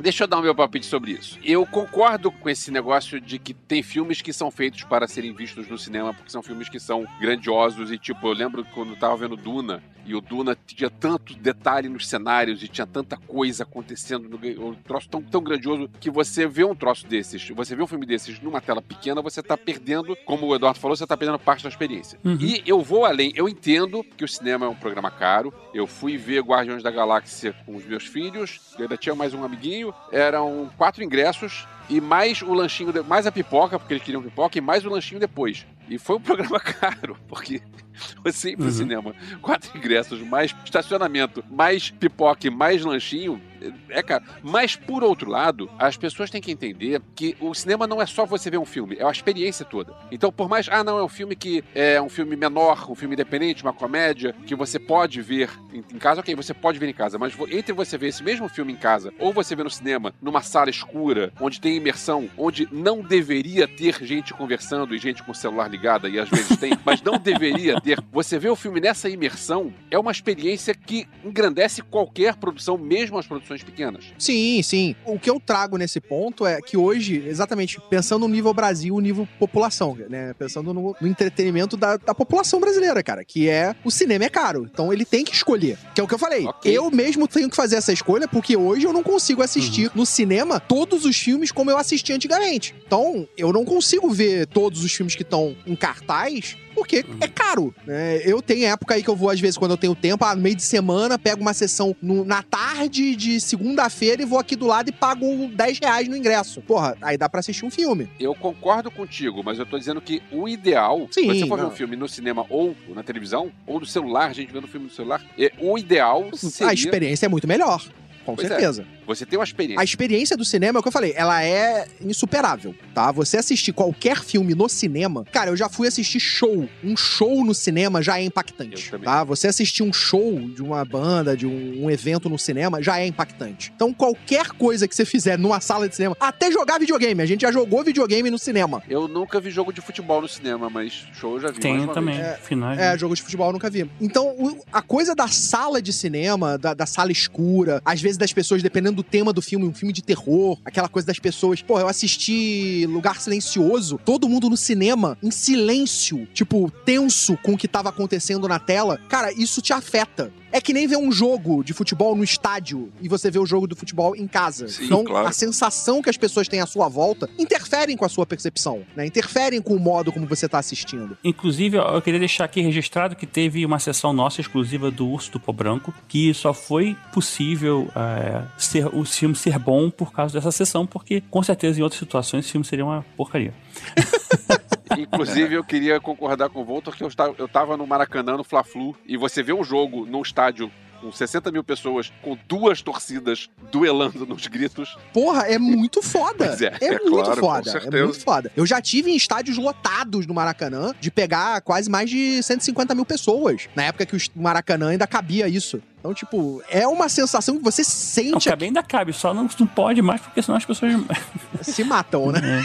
Deixa eu dar o meu palpite sobre isso. Eu concordo com esse negócio de que tem filmes que são feitos para serem vistos no cinema, porque são filmes que são grandiosos e, tipo, eu lembro quando eu tava vendo Duna, e o Duna tinha tanto detalhe nos cenários e tinha tanta coisa acontecendo, no, um troço tão, tão grandioso, que você vê um troço desses, você vê um filme desses numa tela pequena, você tá perdendo, como o Eduardo falou, você tá perdendo parte da experiência. Uhum. E eu vou além, eu entendo que o cinema é um programa caro, eu fui ver Guardiões da Galáxia com os meus filhos, eu ainda tinha mais um amiguinho, eram quatro ingressos, e mais o lanchinho, mais a pipoca, porque eles queriam pipoca, e mais o lanchinho depois. E foi um programa caro, porque você ir pro Uhum. cinema, quatro ingressos, mais estacionamento, mais pipoca e mais lanchinho, é caro. Mas, por outro lado, as pessoas têm que entender que o cinema não é só você ver um filme, é a experiência toda. Então, por mais, ah, não, é um filme que é um filme menor, um filme independente, uma comédia, que você pode ver em, em casa, ok, você pode ver em casa, mas entre você ver esse mesmo filme em casa, ou você ver no cinema, numa sala escura, onde tem imersão, onde não deveria ter gente conversando e gente com o celular ligada, e às vezes tem, mas não deveria ter. Você vê o filme nessa imersão, é uma experiência que engrandece qualquer produção, mesmo as produções pequenas. Sim, sim. O que eu trago nesse ponto é que hoje, exatamente, pensando no nível Brasil, o nível população, né? Pensando no, no entretenimento da, da população brasileira, cara, que é o cinema é caro. Então ele tem que escolher. Que é o que eu falei. Ok. Eu mesmo tenho que fazer essa escolha porque hoje eu não consigo assistir no cinema todos os filmes como eu assisti antigamente. Então, eu não consigo ver todos os filmes que estão em cartaz porque é caro. né? Eu tenho época aí que eu vou, às vezes, quando eu tenho tempo, ah, no meio de semana, pego uma sessão no- na tarde de segunda-feira e vou aqui do lado e pago 10 reais no ingresso. Porra, aí dá pra assistir um filme. Eu concordo contigo, mas eu tô dizendo que o ideal, Sim, se você for ver não. um filme no cinema ou na televisão, ou no celular, a gente vendo filme no celular, é, o ideal A seria experiência é muito melhor. Com Pois é. Você ter uma experiência. A experiência do cinema, é o que eu falei, ela é insuperável, tá? Você assistir qualquer filme no cinema, cara, eu já fui assistir show. Um show no cinema já é impactante, tá? Você assistir um show de uma banda, de um, um evento no cinema, já é impactante. Então, qualquer coisa que você fizer numa sala de cinema, até jogar videogame, a gente já jogou videogame no cinema. Eu nunca vi jogo de futebol no cinema, mas show eu já vi. mais Tem uma também. vez. É, Finais. É, jogo de futebol eu nunca vi. Então, o- a coisa da sala de cinema, da, da sala escura, às vezes das pessoas, dependendo do tema do filme, um filme de terror, aquela coisa das pessoas. Pô, eu assisti Lugar Silencioso, todo mundo no cinema, em silêncio, tipo, tenso com o que tava acontecendo na tela. Cara, isso te afeta. É que nem ver um jogo de futebol no estádio e você vê o jogo do futebol em casa. Sim, então, claro. a sensação que as pessoas têm à sua volta interferem com a sua percepção, né? Interferem com o modo como você tá assistindo. Inclusive, eu queria deixar aqui registrado que teve uma sessão nossa exclusiva do Urso do Pó Branco, que só foi possível é, ser, o filme ser bom por causa dessa sessão, porque com certeza em outras situações esse filme seria uma porcaria. Inclusive, eu queria concordar com o Voltor que eu estava, eu tava no Maracanã, no Fla-Flu, e você vê um jogo num estádio com 60 mil pessoas, com duas torcidas duelando nos gritos. Porra, é muito foda. É, é, é muito claro, com foda. É muito foda. Eu já tive em estádios lotados no Maracanã de pegar quase mais de 150 mil pessoas. Na época que o Maracanã ainda cabia isso. Então, tipo, é uma sensação que você Não, sente cabe ainda cabe, só não, não pode mais, porque senão as pessoas. se matam, né?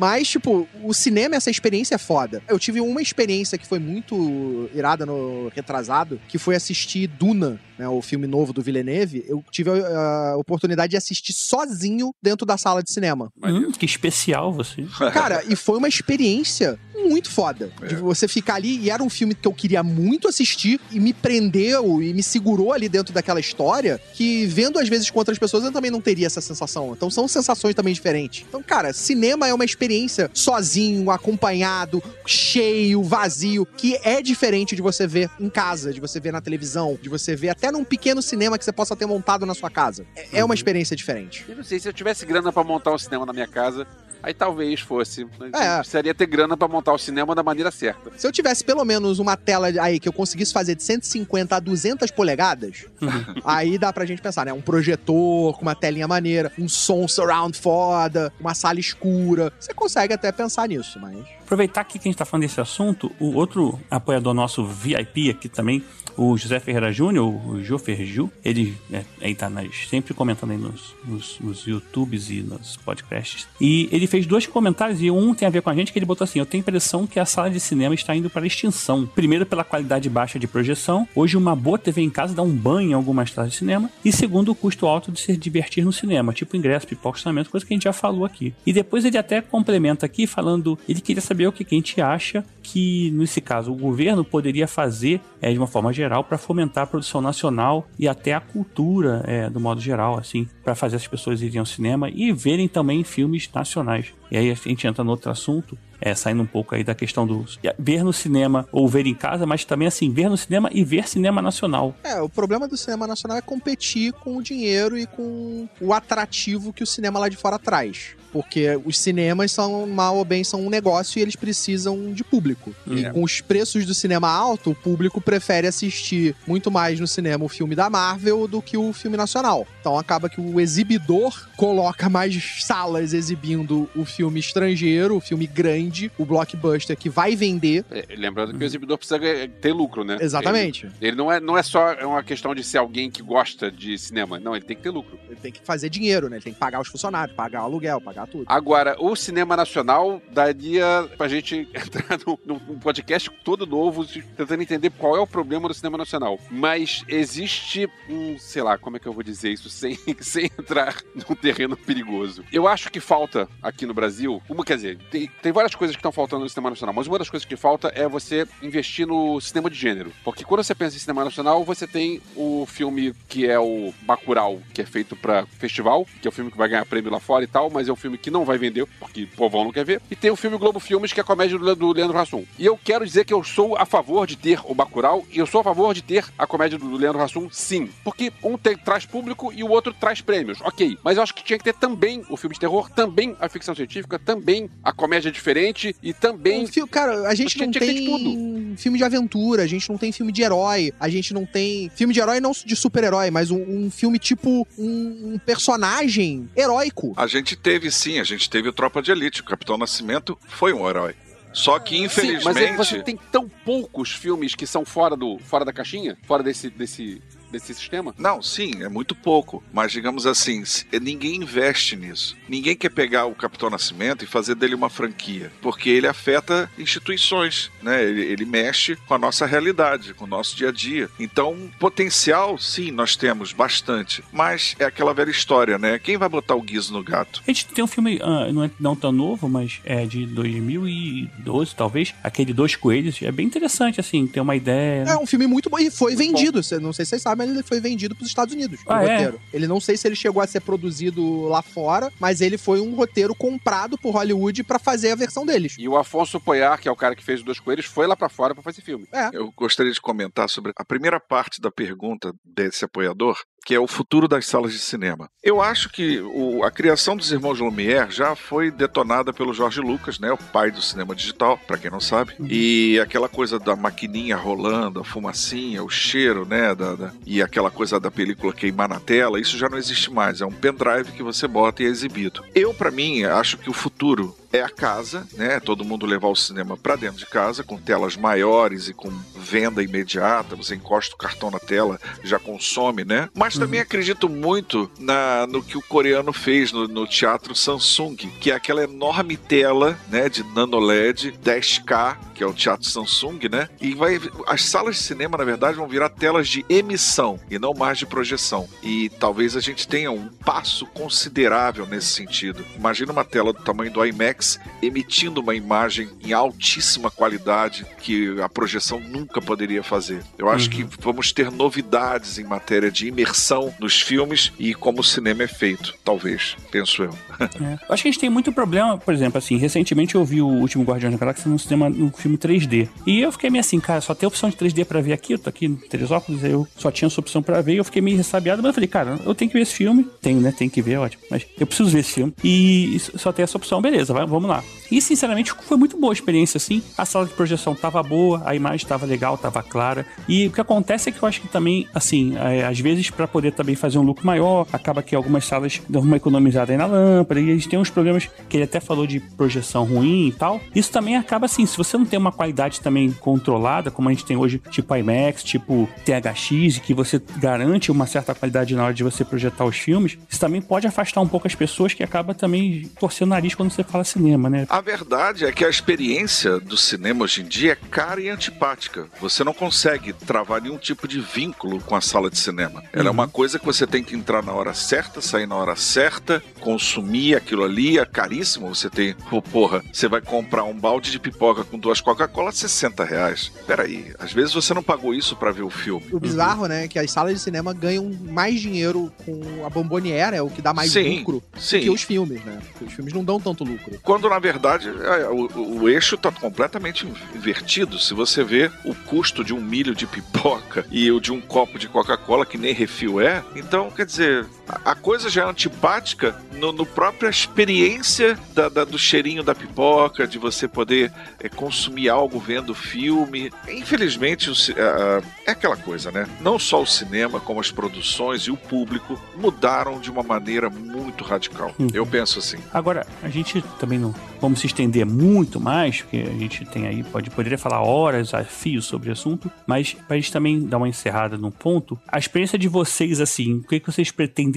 Mas, tipo, o cinema, essa experiência é foda. Eu tive uma experiência que foi muito irada no retrasado, que foi assistir Duna, né, o filme novo do Villeneuve. Eu tive a, a oportunidade de assistir sozinho dentro da sala de cinema. Hum, que especial você. Cara, e foi uma experiência muito foda. De você ficar ali, e era um filme que eu queria muito assistir, e me prendeu e me segurou ali dentro daquela história, que vendo às vezes com outras pessoas eu também não teria essa sensação. Então são sensações também diferentes. Então, cara, cinema é uma experiência experiência sozinho, acompanhado, cheio, vazio, que é diferente de você ver em casa, de você ver na televisão, de você ver até num pequeno cinema que você possa ter montado na sua casa. É, é uma experiência diferente. Eu não sei, se eu tivesse grana pra montar um cinema na minha casa, aí talvez fosse. Mas É. precisaria ter grana pra montar o cinema da maneira certa. Se eu tivesse pelo menos uma tela aí que eu conseguisse fazer de 150 a 200 polegadas, aí dá pra gente pensar, né? Um projetor com uma telinha maneira, um som surround foda, uma sala escura. Você consegue até pensar nisso, mas. Aproveitar aqui que a gente tá falando desse assunto, o outro apoiador nosso VIP aqui também, o José Ferreira Júnior, o Jô Ferju, ele é, aí tá nas, sempre comentando aí nos, nos, nos YouTubes e nos podcasts. E ele fez dois comentários e um tem a ver com a gente, que ele botou assim: Eu tenho a impressão que a sala de cinema está indo para extinção. Primeiro, pela qualidade baixa de projeção. Hoje, uma boa TV em casa dá um banho em algumas salas de cinema. E segundo, o custo alto de se divertir no cinema, tipo ingresso, pipoca, coisa que a gente já falou aqui. E depois ele até complementa aqui falando, ele queria saber o que, que a gente acha que, nesse caso, o governo poderia fazer é, de uma forma geral para fomentar a produção nacional e até a cultura, é, do modo geral, assim, para fazer as pessoas irem ao cinema e verem também filmes nacionais. E aí a gente entra no outro assunto, é, saindo um pouco aí da questão do ver no cinema ou ver em casa, mas também assim, ver no cinema e ver cinema nacional. É, o problema do cinema nacional é competir com o dinheiro e com o atrativo que o cinema lá de fora traz. Porque os cinemas são, mal ou bem, são um negócio e eles precisam de público. E É. com os preços do cinema alto, o público prefere assistir muito mais no cinema o filme da Marvel do que o filme nacional. Então acaba que o exibidor coloca mais salas exibindo o filme estrangeiro, o filme grande, o blockbuster que vai vender. É, lembrando que o exibidor precisa ter lucro, né? Exatamente. Ele, ele não, é, não é só uma questão de ser alguém que gosta de cinema. Não, ele tem que ter lucro. Ele tem que fazer dinheiro, né? Ele tem que pagar os funcionários, pagar o aluguel, pagar tudo. Agora, o cinema nacional daria pra gente entrar num, num podcast todo novo, tentando entender qual é o problema do cinema nacional. Mas existe um, sei lá, como é que eu vou dizer isso sem, sem entrar num terreno perigoso. Eu acho que falta aqui no Brasil, uma, quer dizer, tem, tem várias coisas que estão faltando no cinema nacional, mas uma das coisas que falta é você investir no cinema de gênero. Porque quando você pensa em cinema nacional, você tem o filme que é o Bacurau, que é feito pra festival, que é o filme que vai ganhar prêmio lá fora e tal, mas é um filme que não vai vender, porque o povão não quer ver. E tem o filme Globo Filmes, que é a comédia do, Le- do Leandro Hassum. E eu quero dizer que eu sou a favor de ter o Bacurau e eu sou a favor de ter a comédia do Leandro Hassum, sim. Porque um tem- traz público e o outro traz prêmios, ok. Mas eu acho que tinha que ter também o filme de terror, também a ficção científica, também a comédia diferente e também Um Cara, a gente Tinha- não tem filme de aventura, a gente não tem filme de herói, a gente não tem. Filme de herói não de super-herói, mas um, um filme tipo um, um personagem heróico. A gente teve sim, a gente teve o Tropa de Elite. O Capitão Nascimento foi um herói. Só que, Sim, infelizmente. mas é que você tem tão poucos filmes que são fora do fora da caixinha, fora desse desse desse sistema. Não, sim, é muito pouco. Mas digamos assim, ninguém investe nisso. Ninguém quer pegar o Capitão Nascimento e fazer dele uma franquia. Porque ele afeta instituições, né? Ele, ele mexe com a nossa realidade, com o nosso dia a dia. Então, potencial, sim, nós temos bastante. Mas é aquela velha história, né? Quem vai botar o guiso no gato? A gente tem um filme, ah, não é não tão novo, mas é de 2012, talvez, aquele Dois Coelhos. É bem interessante, assim, ter uma ideia. É um filme muito bom e foi Muito vendido. Cê- Não sei se vocês sabem, mas ele foi vendido pros Estados Unidos. o Ah, é? roteiro. Ele não sei se ele chegou a ser produzido lá fora, mas ele foi um roteiro comprado por Hollywood pra fazer a versão deles. E o Afonso Poyar, que é o cara que fez os dois coelhos, foi lá pra fora pra fazer filme. É. Eu gostaria de comentar sobre a primeira parte da pergunta desse apoiador, que é o futuro das salas de cinema. Eu acho que o- a criação dos irmãos Lumière já foi detonada pelo Jorge Lucas, né, o pai do cinema digital, para quem não sabe. E aquela coisa da maquininha rolando, a fumacinha, o cheiro, né, da, da- e aquela coisa da película queimar na tela, isso já não existe mais. É um pendrive que você bota e é exibido. Eu, para mim, acho que o futuro é a casa, né? Todo mundo levar o cinema para dentro de casa, com telas maiores e com venda imediata. Você encosta o cartão na tela, já consome, né? Mas também acredito muito na, no que o coreano fez no, no teatro Samsung, que é aquela enorme tela, né? De nano LED 10K, que é o teatro Samsung, né? E vai, as salas de cinema, na verdade, vão virar telas de emissão e não mais de projeção. E talvez a gente tenha um passo considerável nesse sentido. Imagina uma tela do tamanho do IMAX Emitindo uma imagem em altíssima qualidade que a projeção nunca poderia fazer. Eu acho que vamos ter novidades em matéria de imersão nos filmes e como o cinema é feito, talvez, penso eu. É. Eu acho que a gente tem muito problema, por exemplo, assim, recentemente eu vi o último Guardião da Galáxia no cinema, no filme 3D. E eu fiquei meio assim, cara, só tem opção de 3D pra ver aqui, eu tô aqui em Teresópolis, eu só tinha essa opção pra ver, e eu fiquei meio ressabiado, mas eu falei, cara, eu tenho que ver esse filme. Tenho, né? Tenho que ver, ótimo. Mas eu preciso ver esse filme. E só tem essa opção, beleza, vai- vamos lá. E sinceramente foi muito boa a experiência, assim. A sala de projeção tava boa, a imagem tava legal, tava clara. E o que acontece é que eu acho que também, assim, é, às vezes pra poder também fazer um lucro maior, acaba que algumas salas dão uma economizada aí na lâmpada. E a gente tem uns programas que ele até falou de projeção ruim e tal. Isso também acaba assim, se você não tem uma qualidade também controlada, como a gente tem hoje, tipo IMAX, tipo THX, que você garante uma certa qualidade na hora de você projetar os filmes, isso também pode afastar um pouco as pessoas que acaba também torcendo o nariz quando você fala cinema, né? A verdade é que a experiência do cinema hoje em dia é cara e antipática. Você não consegue travar nenhum tipo de vínculo com a sala de cinema. Ela é uma coisa que você tem que entrar na hora certa, sair na hora certa, consumir aquilo ali, é caríssimo. Você tem, pô, porra, você vai comprar um balde de pipoca com duas Coca-Cola, 60 reais. Peraí, às vezes você não pagou isso pra ver o filme. O bizarro, né, é que as salas de cinema ganham mais dinheiro com a bomboniera, é o que dá mais Sim, lucro sim. do que os filmes, né? Porque os filmes não dão tanto lucro. Quando na verdade é, o, o eixo está completamente invertido. Se você vê o custo de um milho de pipoca e o de um copo de Coca-Cola, que nem refil é, então quer dizer, a, a coisa já é antipática no, no própria experiência da- da- do cheirinho da pipoca, de você poder é, consumir algo vendo filme. Infelizmente, o a- a- é aquela coisa, né? Não só o cinema, como as produções e o público mudaram de uma maneira muito radical. Uhum. Eu penso assim. Agora, a gente também não vamos se estender muito mais, porque a gente tem aí, pode, poderia falar horas a fio sobre o assunto, mas pra gente também dar uma encerrada num ponto, a experiência de vocês, assim, o que, que vocês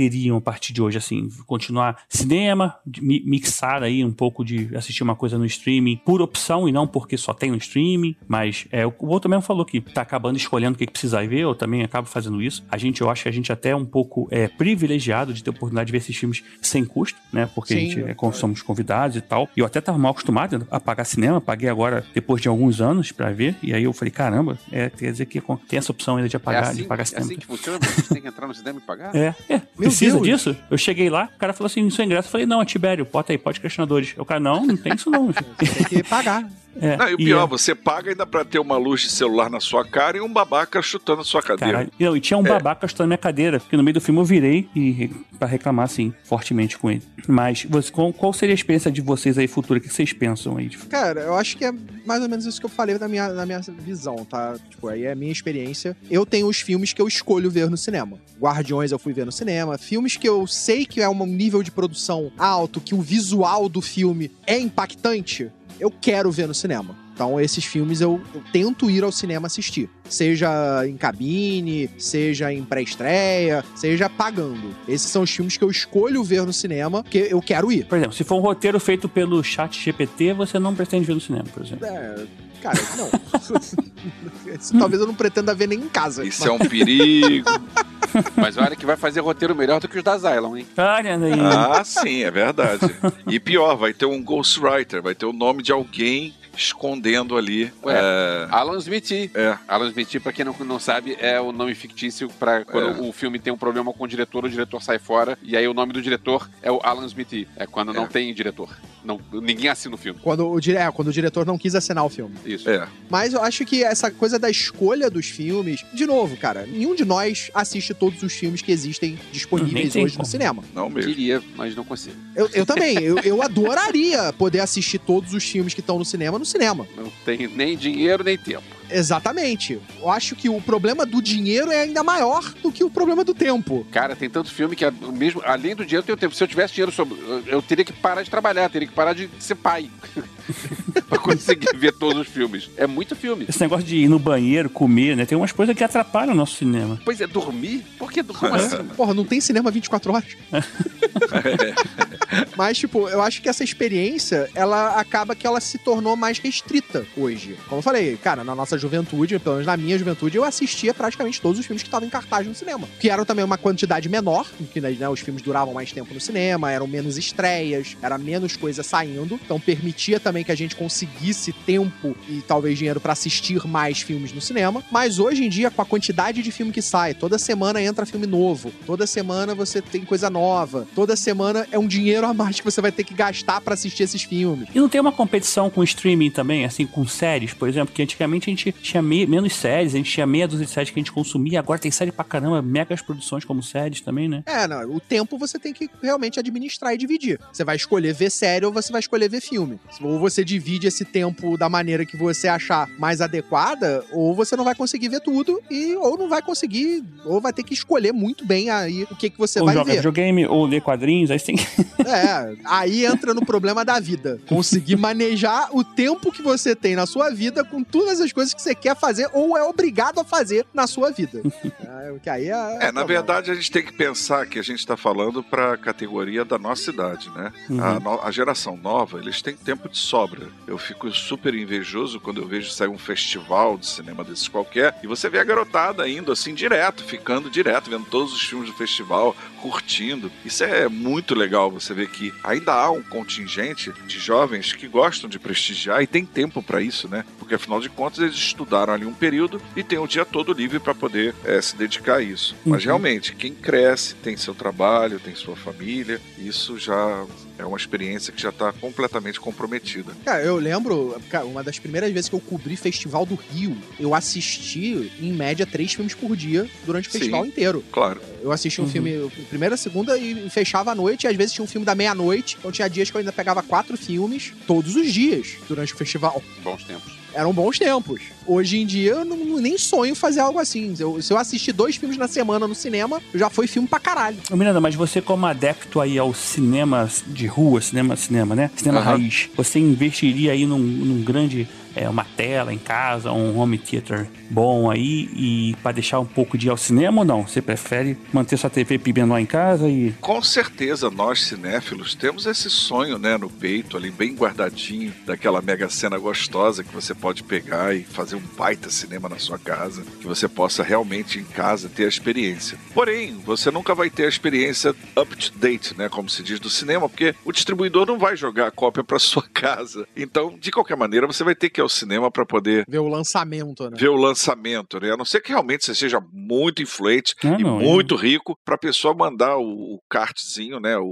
pretenderiam a partir de hoje, assim, continuar cinema, mixar aí um pouco de assistir uma coisa no streaming por opção e não porque só tem no streaming, mas é, o outro mesmo falou que tá acabando escolhendo o que, que precisa ver, eu também acabo fazendo isso. A gente, eu acho que a gente até é um pouco é, privilegiado de ter a oportunidade de ver esses filmes sem custo, né, porque a Sim, gente é, somos convidados e tal. E eu até tava mal acostumado a pagar cinema, paguei agora depois de alguns anos pra ver. E aí eu falei, caramba, é, quer dizer que tem essa opção ainda de É pagar, assim, de pagar é cinema. assim que funciona? A gente tem que entrar no cinema e pagar? É, é. Precisa disso? Eu cheguei lá, o cara falou assim, seu ingresso. Eu falei, não, é Tibério, bota aí, pode questionadores. O cara, não, não tem isso não. Tem que pagar. É, Não, e o pior, é, você paga ainda pra ter uma luz de celular na sua cara e um babaca chutando a sua cadeira. Caralho. E, não, e tinha um babaca chutando minha cadeira, porque no meio do filme eu virei e para reclamar assim, fortemente com ele. Mas você, qual, qual seria a experiência de vocês aí futura? O que vocês pensam aí? Cara, eu acho que é mais ou menos isso que eu falei na minha, na minha visão, tá? Tipo, aí é a minha experiência. Eu tenho os filmes que eu escolho ver no cinema. Guardiões eu fui ver no cinema. Filmes que eu sei que é um nível de produção alto, que o visual do filme é impactante, eu quero ver no cinema. Então, esses filmes eu, eu tento ir ao cinema assistir. Seja em cabine, seja em pré-estreia, seja pagando. Esses são os filmes que eu escolho ver no cinema, porque eu quero ir. Por exemplo, se for um roteiro feito pelo chat GPT, você não pretende ver no cinema, por exemplo. É, cara, não. Isso talvez eu não pretenda ver nem em casa. Isso é um perigo. Mas olha que vai fazer roteiro melhor do que os da Zylon, hein? Olha aí. ah, sim, é verdade. E pior, vai ter um ghostwriter, vai ter o nome de alguém escondendo ali. Ué. é, Alan Smith. É. Alan Smith, pra quem não, não sabe, é o nome fictício pra quando É. o filme tem um problema com o diretor, o diretor sai fora, e aí o nome do diretor é o Alan Smith. É quando não É. tem diretor. Não, ninguém assina o filme. Quando o, dire- é, quando o diretor não quis assinar o filme. Isso. é. Mas eu acho que essa coisa da escolha dos filmes, de novo, cara, nenhum de nós assiste todos os filmes que existem disponíveis hoje no como. cinema. Não mesmo. Queria, mas não consigo. Eu, eu também, eu, eu adoraria poder assistir todos os filmes que estão no cinema no cinema. Não tenho nem dinheiro nem tempo. Exatamente. Eu acho que o problema do dinheiro é ainda maior do que o problema do tempo. Cara, tem tanto filme que, a- mesmo além do dinheiro, tem o tempo. Se eu tivesse dinheiro eu- teria que parar de trabalhar, teria que parar de ser pai. pra conseguir ver todos os filmes. É muito filme. Esse negócio de ir no banheiro, comer, né? Tem umas coisas que atrapalham o nosso cinema. Pois é, dormir? Por que? Como assim? Porra, não tem cinema 24 horas. Mas, tipo, eu acho que essa experiência, ela acaba que ela se tornou mais restrita hoje. Como eu falei, cara, na nossa juventude, pelo menos na minha juventude, eu assistia praticamente todos os filmes que estavam em cartaz no cinema. Que eram também uma quantidade menor, que né, os filmes duravam mais tempo no cinema, eram menos estreias, era menos coisa saindo. Então permitia também que a gente conseguisse tempo e talvez dinheiro pra assistir mais filmes no cinema. Mas hoje em dia, com a quantidade de filme que sai, toda semana entra filme novo, toda semana você tem coisa nova, toda semana é um dinheiro a mais que você vai ter que gastar pra assistir esses filmes. E não tem uma competição com streaming também, assim, com séries, por exemplo, que antigamente a gente tinha me- menos séries, a gente tinha meia dúzia de séries que a gente consumia, agora tem série pra caramba, megas produções como séries também, né? É, não, o tempo você tem que realmente administrar e dividir. Você vai escolher ver série ou você vai escolher ver filme. Ou você divide esse tempo da maneira que você achar mais adequada, ou você não vai conseguir ver tudo e ou não vai conseguir, ou vai ter que escolher muito bem aí o que que você ou vai joga ver. videogame, ou lê quadrinhos, aí tem que... É, aí entra no problema da vida. Conseguir manejar o tempo que você tem na sua vida com todas as coisas que você quer fazer ou é obrigado a fazer na sua vida. É, que aí é. É, na problema. verdade a gente tem que pensar que a gente está falando para a categoria da nossa idade, né? Uhum. A, no- a geração nova, eles têm tempo de sobra. Eu fico super invejoso quando eu vejo sair um festival de cinema desses qualquer e você vê a garotada indo assim direto, ficando direto, vendo todos os filmes do festival, curtindo. Isso é muito legal você ver que ainda há um contingente de jovens que gostam de prestigiar e tem tempo para isso, né? Porque afinal de contas eles estudaram ali um período e tem o dia todo livre para poder eh, se dedicar a isso. Mas Uhum. realmente, quem cresce, tem seu trabalho, tem sua família, isso já é uma experiência que já está completamente comprometida. Cara, eu lembro, cara, uma das primeiras vezes que eu cobri Festival do Rio, eu assisti, em média, três filmes por dia durante o Sim. festival inteiro. Claro. Eu assisti um Uhum. filme primeira, segunda e fechava à noite, e às vezes tinha um filme da meia-noite. Então tinha dias que eu ainda pegava quatro filmes todos os dias durante o festival. Bons tempos. Eram bons tempos. Hoje em dia eu não, nem sonho fazer algo assim. Se eu, se eu assistir dois filmes na semana no cinema, já foi filme pra caralho. Ô, Miranda, mas você como adepto aí ao cinema de rua, cinema, cinema, né? Cinema Aham. raiz, você investiria aí num, num grande, é, uma tela em casa, um home theater bom aí e pra deixar um pouco de ir ao cinema ou não? Você prefere manter sua TV menor em casa e... Com certeza nós cinéfilos temos esse sonho, né, no peito ali bem guardadinho, daquela mega cena gostosa que você pode pegar e fazer um baita cinema na sua casa, que você possa realmente em casa ter a experiência. Porém, você nunca vai ter a experiência up to date, né, como se diz do cinema, porque o distribuidor não vai jogar a cópia para sua casa. Então, de qualquer maneira, você vai ter que ao cinema para poder Ver o lançamento, né? ver o lançamento, né? A não ser que realmente você seja muito influente Ah, e não, é. muito rico para a pessoa mandar o, o cartzinho, né? O,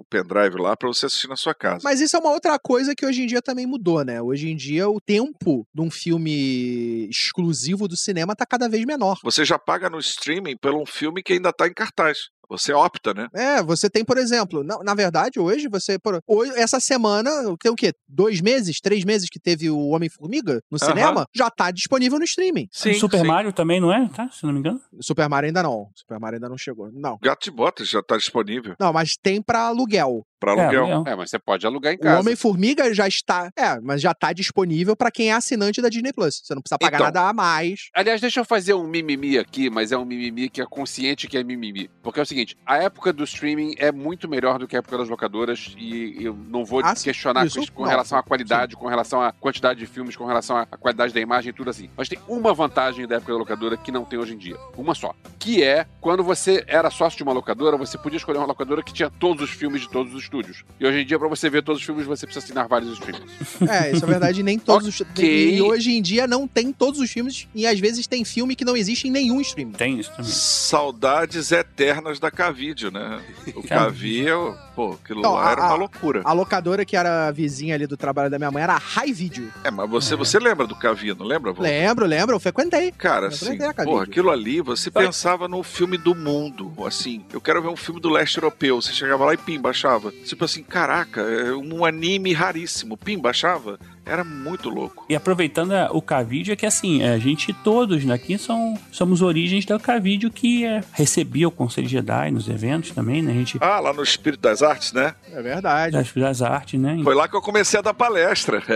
o pendrive lá para você assistir na sua casa. Mas isso é uma outra coisa que hoje em dia também mudou, né? Hoje em dia o tempo de um filme exclusivo do cinema tá cada vez menor. Você já paga no streaming pelo um filme que ainda está em cartaz. Você opta, né? É, você tem, por exemplo, na, na verdade, hoje você. Por, hoje, essa semana, tem o quê? Dois meses, três meses que teve o Homem-Formiga no Aham. cinema? Já tá disponível no streaming. o Super Mario também, não é? Tá? Se não me engano. Super Mario ainda não. Super Mario ainda não chegou. Não. Gato de Botas já está disponível Não, mas tem pra aluguel. Para É, aluguel. aluguel. É, mas você pode alugar em O casa. Homem-Formiga já está. É, mas já tá disponível pra quem é assinante da Disney Plus. Você não precisa pagar Então. nada a mais. Aliás, deixa eu fazer um mimimi aqui, mas é um mimimi que é consciente que é mimimi. Porque é o seguinte, a época do streaming é muito melhor do que a época das locadoras e eu não vou Ah, sim. questionar Isso, com não. relação à qualidade, com relação à quantidade de filmes, com relação à à qualidade da imagem e tudo assim. Mas tem uma vantagem da época da locadora que não tem hoje em dia. Uma só. Que é, quando você era sócio de uma locadora, você podia escolher uma locadora que tinha todos os filmes de todos os estúdios. E hoje em dia, pra você ver todos os filmes, você precisa assinar vários streamings. É, isso é verdade. Nem todos os. Ok. E hoje em dia não tem todos os filmes. E às vezes tem filme que não existe em nenhum streaming. Tem isso também. Saudades eternas da Cavídeo, né? O Cavídeo, pô, aquilo Então, lá a- era uma loucura. A locadora que era vizinha ali do trabalho da minha mãe era a High Video. É, mas você, você lembra do Cavídeo, não lembra? Vô? Lembro, lembro, eu frequentei. Cara, Eu assim, porra, aquilo ali, você pensava no filme do mundo, assim, eu quero ver um filme do leste europeu, você chegava lá e pim, baixava. Tipo assim, caraca, é um anime raríssimo, pim, baixava. Era muito louco. E aproveitando a- o Cavídeo, é que assim, a gente todos aqui são, somos origens do Cavídeo que é, recebia o Conselho Jedi nos eventos também, né? A gente Ah, lá no Espírito das Artes, né? É verdade. das, das artes, né? Foi lá que eu comecei a dar palestra.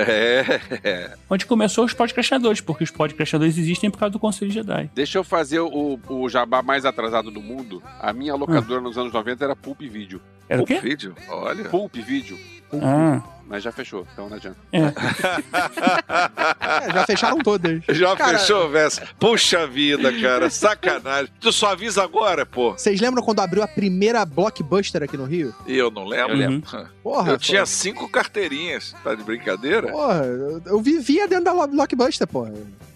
É. Onde começou os podcastadores, porque os podcastadores existem por causa do Conselho Jedi. Deixa eu fazer o, o jabá mais atrasado do mundo. A minha locadora nos anos 90 era Pulp Video. Era o Pulp quê? Video, olha. Pulp Video. Ah, Mas já fechou, então não adianta. É, já fecharam todas. Já Cara, fechou, Vessa? Puxa vida, cara. Sacanagem. Tu só avisa agora, pô. Vocês lembram quando abriu a primeira blockbuster aqui no Rio? Eu não lembro. Eu lembro. Porra, Eu tinha cinco carteirinhas. Tá de brincadeira? Porra, eu, eu vivia dentro da blockbuster, porra.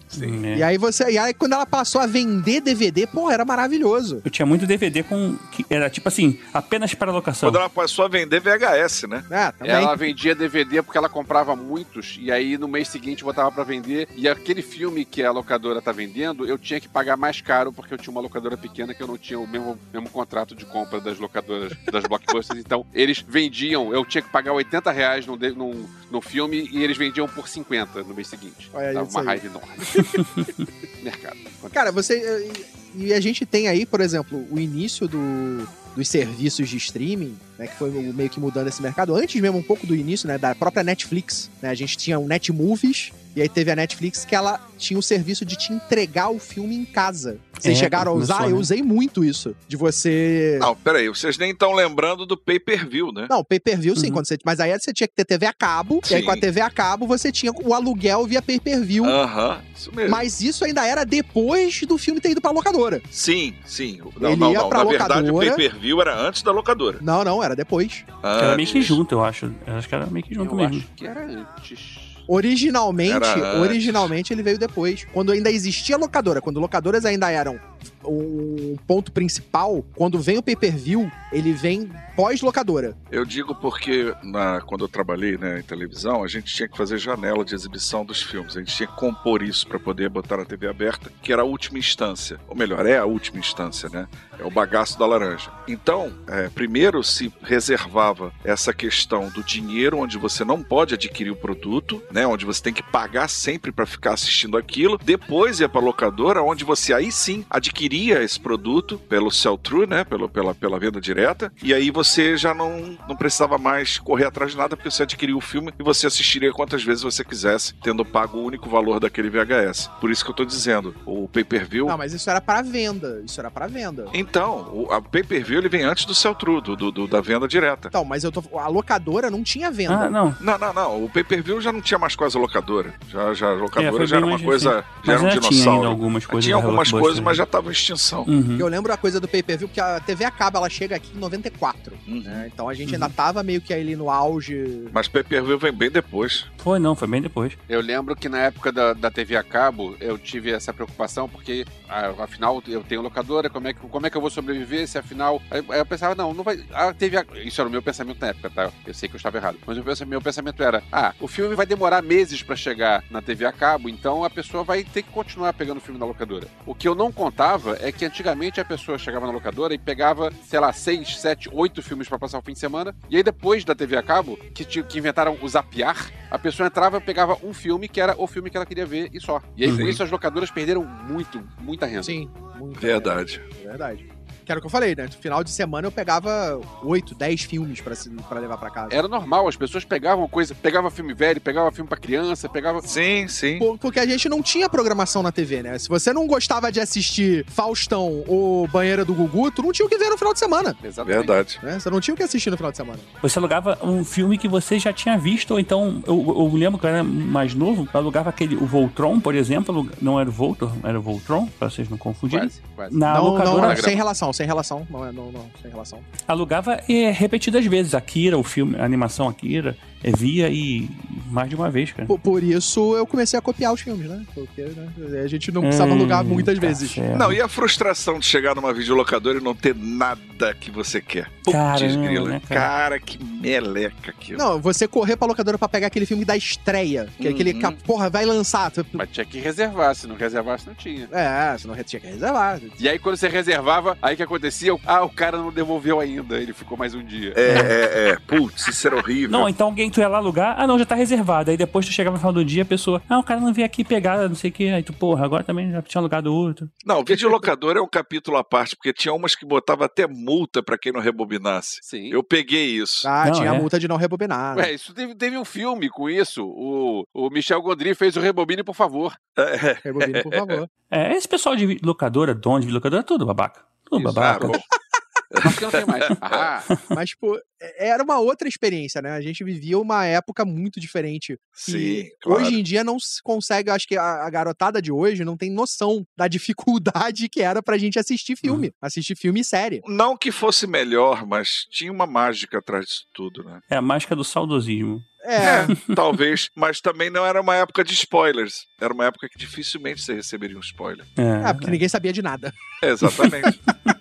Sim. E aí você. E aí quando ela passou a vender DVD, porra, era maravilhoso. Eu tinha muito DVD com. que era tipo assim, apenas para locação. Quando ela passou a vender VHS, né? É, também. Ela vendia DVD porque ela comprava muitos e aí no mês seguinte botava pra vender e aquele filme que a locadora tá vendendo, eu tinha que pagar mais caro porque eu tinha uma locadora pequena que eu não tinha o mesmo, mesmo contrato de compra das locadoras, das blockbusters. Então eles vendiam, eu tinha que pagar 80 reais num, num, num filme e eles vendiam por 50 no mês seguinte. Olha Tava isso uma aí. raiva enorme. Mercado. Cara, você. E a gente tem aí, por exemplo, o início do, dos serviços de streaming, né? Que foi meio que mudando esse mercado. Antes mesmo, um pouco do início, né? Da própria Netflix. Né, a gente tinha o Netmovies, e aí teve a Netflix que ela tinha o serviço de te entregar o filme em casa. Vocês É, chegaram a usar? né? Eu usei muito isso. De você. Não, peraí. Vocês nem estão lembrando do pay-per-view, né? Não, pay-per-view sim, Uhum. quando você, mas aí você tinha que ter TV a cabo, e aí Sim. com a TV a cabo você tinha o aluguel via pay-per-view. Aham, isso mesmo. Mas isso ainda era depois do filme ter ido pra locadora. Sim, sim. Não, Ele não, ia não. pra Na verdade, o locadora. pay-per-view era antes da locadora. Não, não, era depois. Era meio que Antes. junto, eu acho. Eu acho que era meio que junto Eu mesmo. acho que era antes. Originalmente, Era originalmente ele veio depois. Quando ainda existia locadora, quando locadoras ainda eram um ponto principal, quando vem o pay-per-view, ele vem pós-locadora. Eu digo porque na, quando eu trabalhei né, em televisão, a gente tinha que fazer janela de exibição dos filmes. A gente tinha que compor isso para poder botar na TV aberta, que era a última instância. Ou melhor, é a última instância, né? É o bagaço da laranja. Então, é, primeiro se reservava essa questão do dinheiro, onde você não pode adquirir o produto, né? Onde você tem que pagar sempre para ficar assistindo aquilo. Depois ia para locadora, onde você aí sim adquiria esse produto pelo sell-through, né? Pelo, pela, pela venda direta. E aí você já não, não precisava mais correr atrás de nada, porque você adquiria o filme e você assistiria quantas vezes você quisesse, tendo pago o único valor daquele VHS. Por isso que eu tô dizendo, o pay-per-view. Não, mas isso era pra venda. Isso era pra venda. Então, o a pay-per-view ele vem antes do sell-through, do, do- do- da venda direta. Então, mas eu tô. A locadora não tinha venda. Ah, não. Não, não, não. O pay-per-view já não tinha mais coisa locadora. Já, já a É, locadora foi já era uma coisa. recente. Já Mas era um ainda tinha ainda dinossauro. algumas coisas. Tinha algumas coisas, né? mas já estavam em extinção. Uhum. Eu lembro a coisa do pay-per-view, porque a TV a cabo ela chega aqui em 94. Uhum. né? Então a gente Uhum. ainda tava meio que ali no auge. Mas pay-per-view vem bem depois. Foi, não, foi bem depois. Eu lembro que na época da, da TV a cabo eu tive essa preocupação, porque ah, afinal eu tenho locadora, como é, que, como é que eu vou sobreviver se afinal. Aí, aí eu pensava, não, não vai. A TV a... Isso era o meu pensamento na época, tá? Eu sei que eu estava errado. Mas o meu pensamento- meu pensamento era: ah, o filme vai demorar meses pra chegar na TV a cabo, então a pessoa vai ter que continuar pegando o filme na locadora. O que eu não contava é que antigamente a pessoa chegava na locadora e pegava, sei lá, seis, sete, oito filmes pra passar o fim de semana. E aí depois da TV a cabo, que, que inventaram o zapear, a pessoa entrava e pegava um filme que era o filme que ela queria ver e só. E aí com Uhum. isso as locadoras perderam muito, muita renda. Sim, muito. Verdade. É verdade. Que era o que eu falei, né? No final de semana eu pegava 8, 10 filmes pra, se- pra levar pra casa. Era normal, as pessoas pegavam coisa, pegava filme velho, pegava filme pra criança, pegava. Sim, sim. Por- Porque a gente não tinha programação na TV, né? Se você não gostava de assistir Faustão ou Banheira do Gugu, tu não tinha o que ver no final de semana. Exatamente. Verdade. Né? Você não tinha o que assistir no final de semana. Você alugava um filme que você já tinha visto, ou então, eu, eu lembro que eu era mais novo, eu alugava aquele, o Voltron, por exemplo, não era o Voltor, era o Voltron, pra vocês não confundirem. Quase, quase. Na não, locadora, não, sem relação, sem relação. Não, é, não, não, sem relação. alugava é, repetidas vezes. Akira, o filme, a animação Akira, via e mais de uma vez, cara. Por, por isso eu comecei a copiar os filmes, né? Porque né, a gente não precisava alugar Hum, muitas tá vezes. certo. Não, e a frustração de chegar numa videolocadora e não ter nada que você quer? Putz, Caramba, grila. né, cara? cara? que meleca aquilo. Não, você correr pra locadora pra pegar aquele filme da estreia. Que é aquele Uhum. que, a porra, vai lançar. Mas tinha que reservar, se não reservasse, não tinha. É, senão tinha que reservar. E aí, quando você reservava, aí o que acontecia? Ah, o cara não devolveu ainda, ele ficou mais um dia. É, é, é. Putz, isso era horrível. Não, então alguém tu ia lá alugar, ah não, já tá reservado. Aí depois tu chegava no final do dia, a pessoa, ah, o cara não veio aqui pegar, não sei o que. Aí tu, porra, agora também já tinha alugado outro. Não, videolocadora é um capítulo à parte, porque tinha umas que botava até multa pra quem não rebobinasse. Sim. Eu peguei isso. Ah, Não, tinha a é. multa de não rebobinar. Ué, isso teve, teve um filme com isso. O, o Michel Gondry fez o Rebobine, por favor. É, Rebobina, por favor. É, esse pessoal de locadora, dono de locadora, é tudo babaca. Tudo Isso, babaca. ah. Acho que não tem mais. Ah, Mas, tipo, é- era uma outra experiência, né? A gente vivia uma época muito diferente. Sim, E claro. hoje em dia não se consegue, acho que a, a garotada de hoje não tem noção da dificuldade que era pra gente assistir filme. Assistir filme e série. Não que fosse melhor, mas tinha uma mágica atrás disso tudo, né? É a mágica do saudosismo. É, Talvez, mas também não era uma época de spoilers. Era uma época que dificilmente você receberia um spoiler. É, é, porque ninguém sabia de nada. É, exatamente.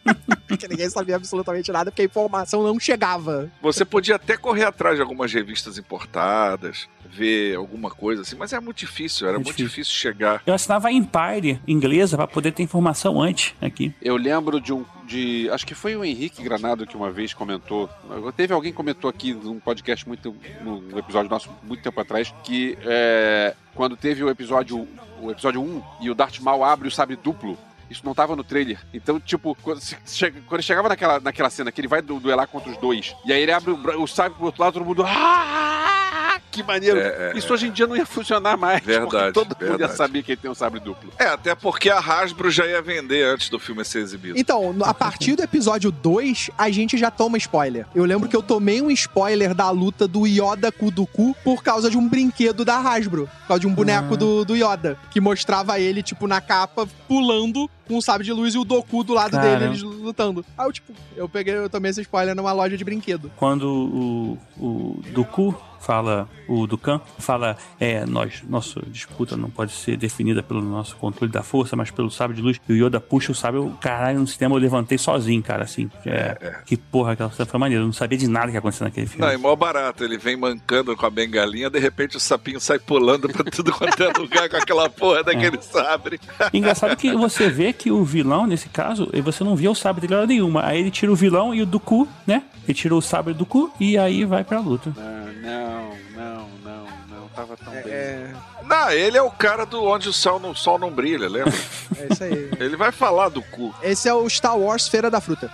Porque ninguém sabia absolutamente nada, porque a informação não chegava. Você podia até correr atrás de algumas revistas importadas, ver alguma coisa assim, mas é muito difícil, era É muito difícil. difícil chegar. Eu assinava a Empire inglesa pra poder ter informação antes aqui. eu lembro de um. De, acho que foi o Henrique Granado que uma vez comentou. Teve alguém que comentou aqui num podcast muito. num episódio nosso muito tempo atrás, que é, quando teve o episódio. O episódio 1 e o Darth Maul abre o sabre duplo. Isso não tava no trailer. Então, tipo, quando, chegava naquela, naquela cena que ele vai du- duelar contra os dois, e aí ele abre o, o sabre pro outro lado, todo mundo. "Ah, que maneiro! É, é, Isso hoje em dia não ia funcionar mais. Verdade, porque todo mundo ia verdade. saber que ele tem um sabre duplo. É, até porque a Hasbro já ia vender antes do filme ser exibido. Então, a partir do episódio 2, a gente já toma spoiler. Eu lembro que eu tomei um spoiler da luta do Yoda com o Dooku por causa de um brinquedo da Hasbro. Por causa de um boneco do, do Yoda. Que mostrava ele, tipo, na capa, pulando com um sabre de luz e o Doku do lado Caramba. dele, eles lutando. Aí eu, tipo, eu peguei, eu tomei esse spoiler numa loja de brinquedo. Quando o, o Dooku fala, o Dukan fala, é, nós, nossa disputa não pode ser definida pelo nosso controle da força, mas pelo sabre de luz. E o Yoda puxa o sabre, eu, caralho, no sistema eu levantei sozinho, cara, assim. É, Que porra, aquela cena foi maneira. Eu não sabia de nada que ia acontecer naquele filme. Não, é mó barato. Ele vem mancando com a bengalinha, de repente o sapinho sai pulando pra tudo quanto é lugar com aquela porra daquele sabre. Engraçado que você vê que o vilão, nesse caso, e você não via o sabre dele hora nenhuma. Aí ele tira o vilão e o Dooku, né? Ele tira o sabre do cu e aí vai pra luta. Ah, não, não, não, não. Tava tão bem. É, Não, ele é o cara do onde o sol não, sol não brilha, lembra? é isso aí. Ele vai falar do cu. Esse é o Star Wars Feira da Fruta.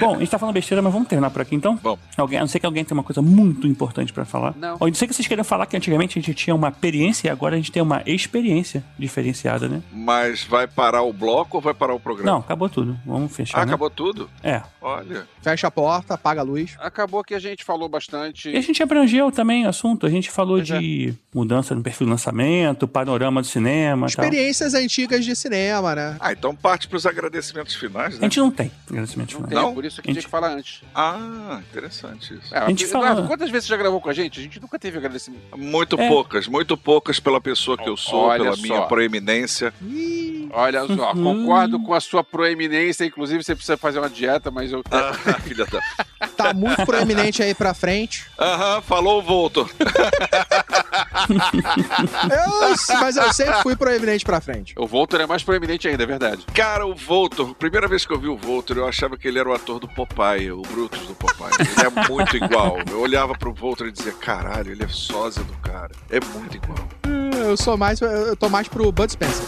Bom, a gente tá falando besteira, mas vamos terminar por aqui então? Vamos. Alguém, a não ser que alguém tenha uma coisa muito importante pra falar. Não. Ou a não ser que vocês queiram falar que antigamente a gente tinha uma experiência e agora a gente tem uma experiência diferenciada, né? Mas vai parar o bloco ou vai parar o programa? Não, acabou tudo. Vamos fechar. Ah, né? acabou tudo? É. Olha. Fecha a porta, apaga a luz. Acabou que a gente falou bastante. E a gente abrangeu também o assunto. A gente falou Pois é. Mudança no perfil do lançamento, panorama do cinema e tal. Experiências antigas de cinema, né? Ah, então parte pros agradecimentos finais, A né? gente não tem agradecimento Não final. tem, Não? por isso que A tinha gente- que falar antes. Ah, interessante isso. É, A gente Eduardo, fala- Quantas vezes você já gravou com a gente? A gente nunca teve agradecimento. Muito É. poucas, muito poucas pela pessoa que eu sou, Olha pela só. minha proeminência. Ih, Olha só, Uhum. concordo com a sua proeminência. Inclusive, você precisa fazer uma dieta, mas eu. Ah, filha da. Tá muito proeminente aí pra frente. Aham, falou o Voltor. Eu, mas eu sempre fui proeminente pra frente. O Voltor é mais proeminente ainda, é verdade. Cara, o Voltor, primeira vez que eu vi o Voltor, eu achava que ele era o ator do Popeye, o Brutus do Popeye. Ele é muito igual. Eu olhava pro Voltor e dizia, caralho, ele é sósia do cara. É muito igual. Eu sou mais. Eu tô mais pro Bud Spencer.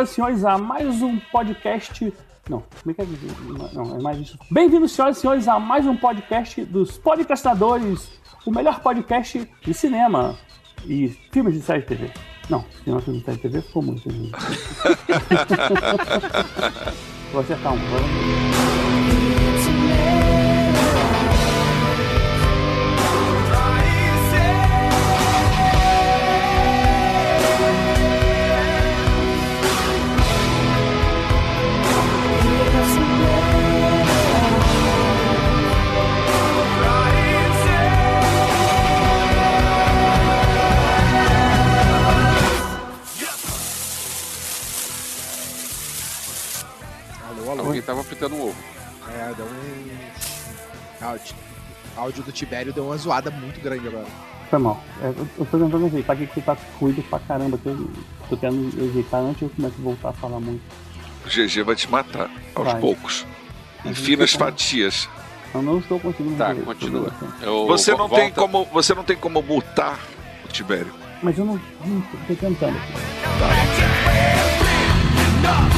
Senhoras e senhores, a mais um podcast. Não, como é que é? Não, é mais isso. Bem-vindos, senhoras e senhores, a mais um podcast dos Podcastadores, o melhor podcast de cinema e filmes de série de TV. Não, cinema filme de série de TV ficou muito. Vou acertar um. Vou... Fritando um ovo. É, deu um. Áudio. áudio do Tibério deu uma zoada muito grande agora. Foi mal. É, eu, tô tentando ajeitar aqui que tá fluido pra caramba. que Eu tô tentando ajeitar antes eu começo a voltar a falar muito. O GG vai te matar, aos Vai. poucos. Em finas fatias. Eu não estou conseguindo Tá, resolver. continua. Eu- Você não, volta. tem como, você não tem como mutar o Tibério. Mas eu não. não tô tentando. Enough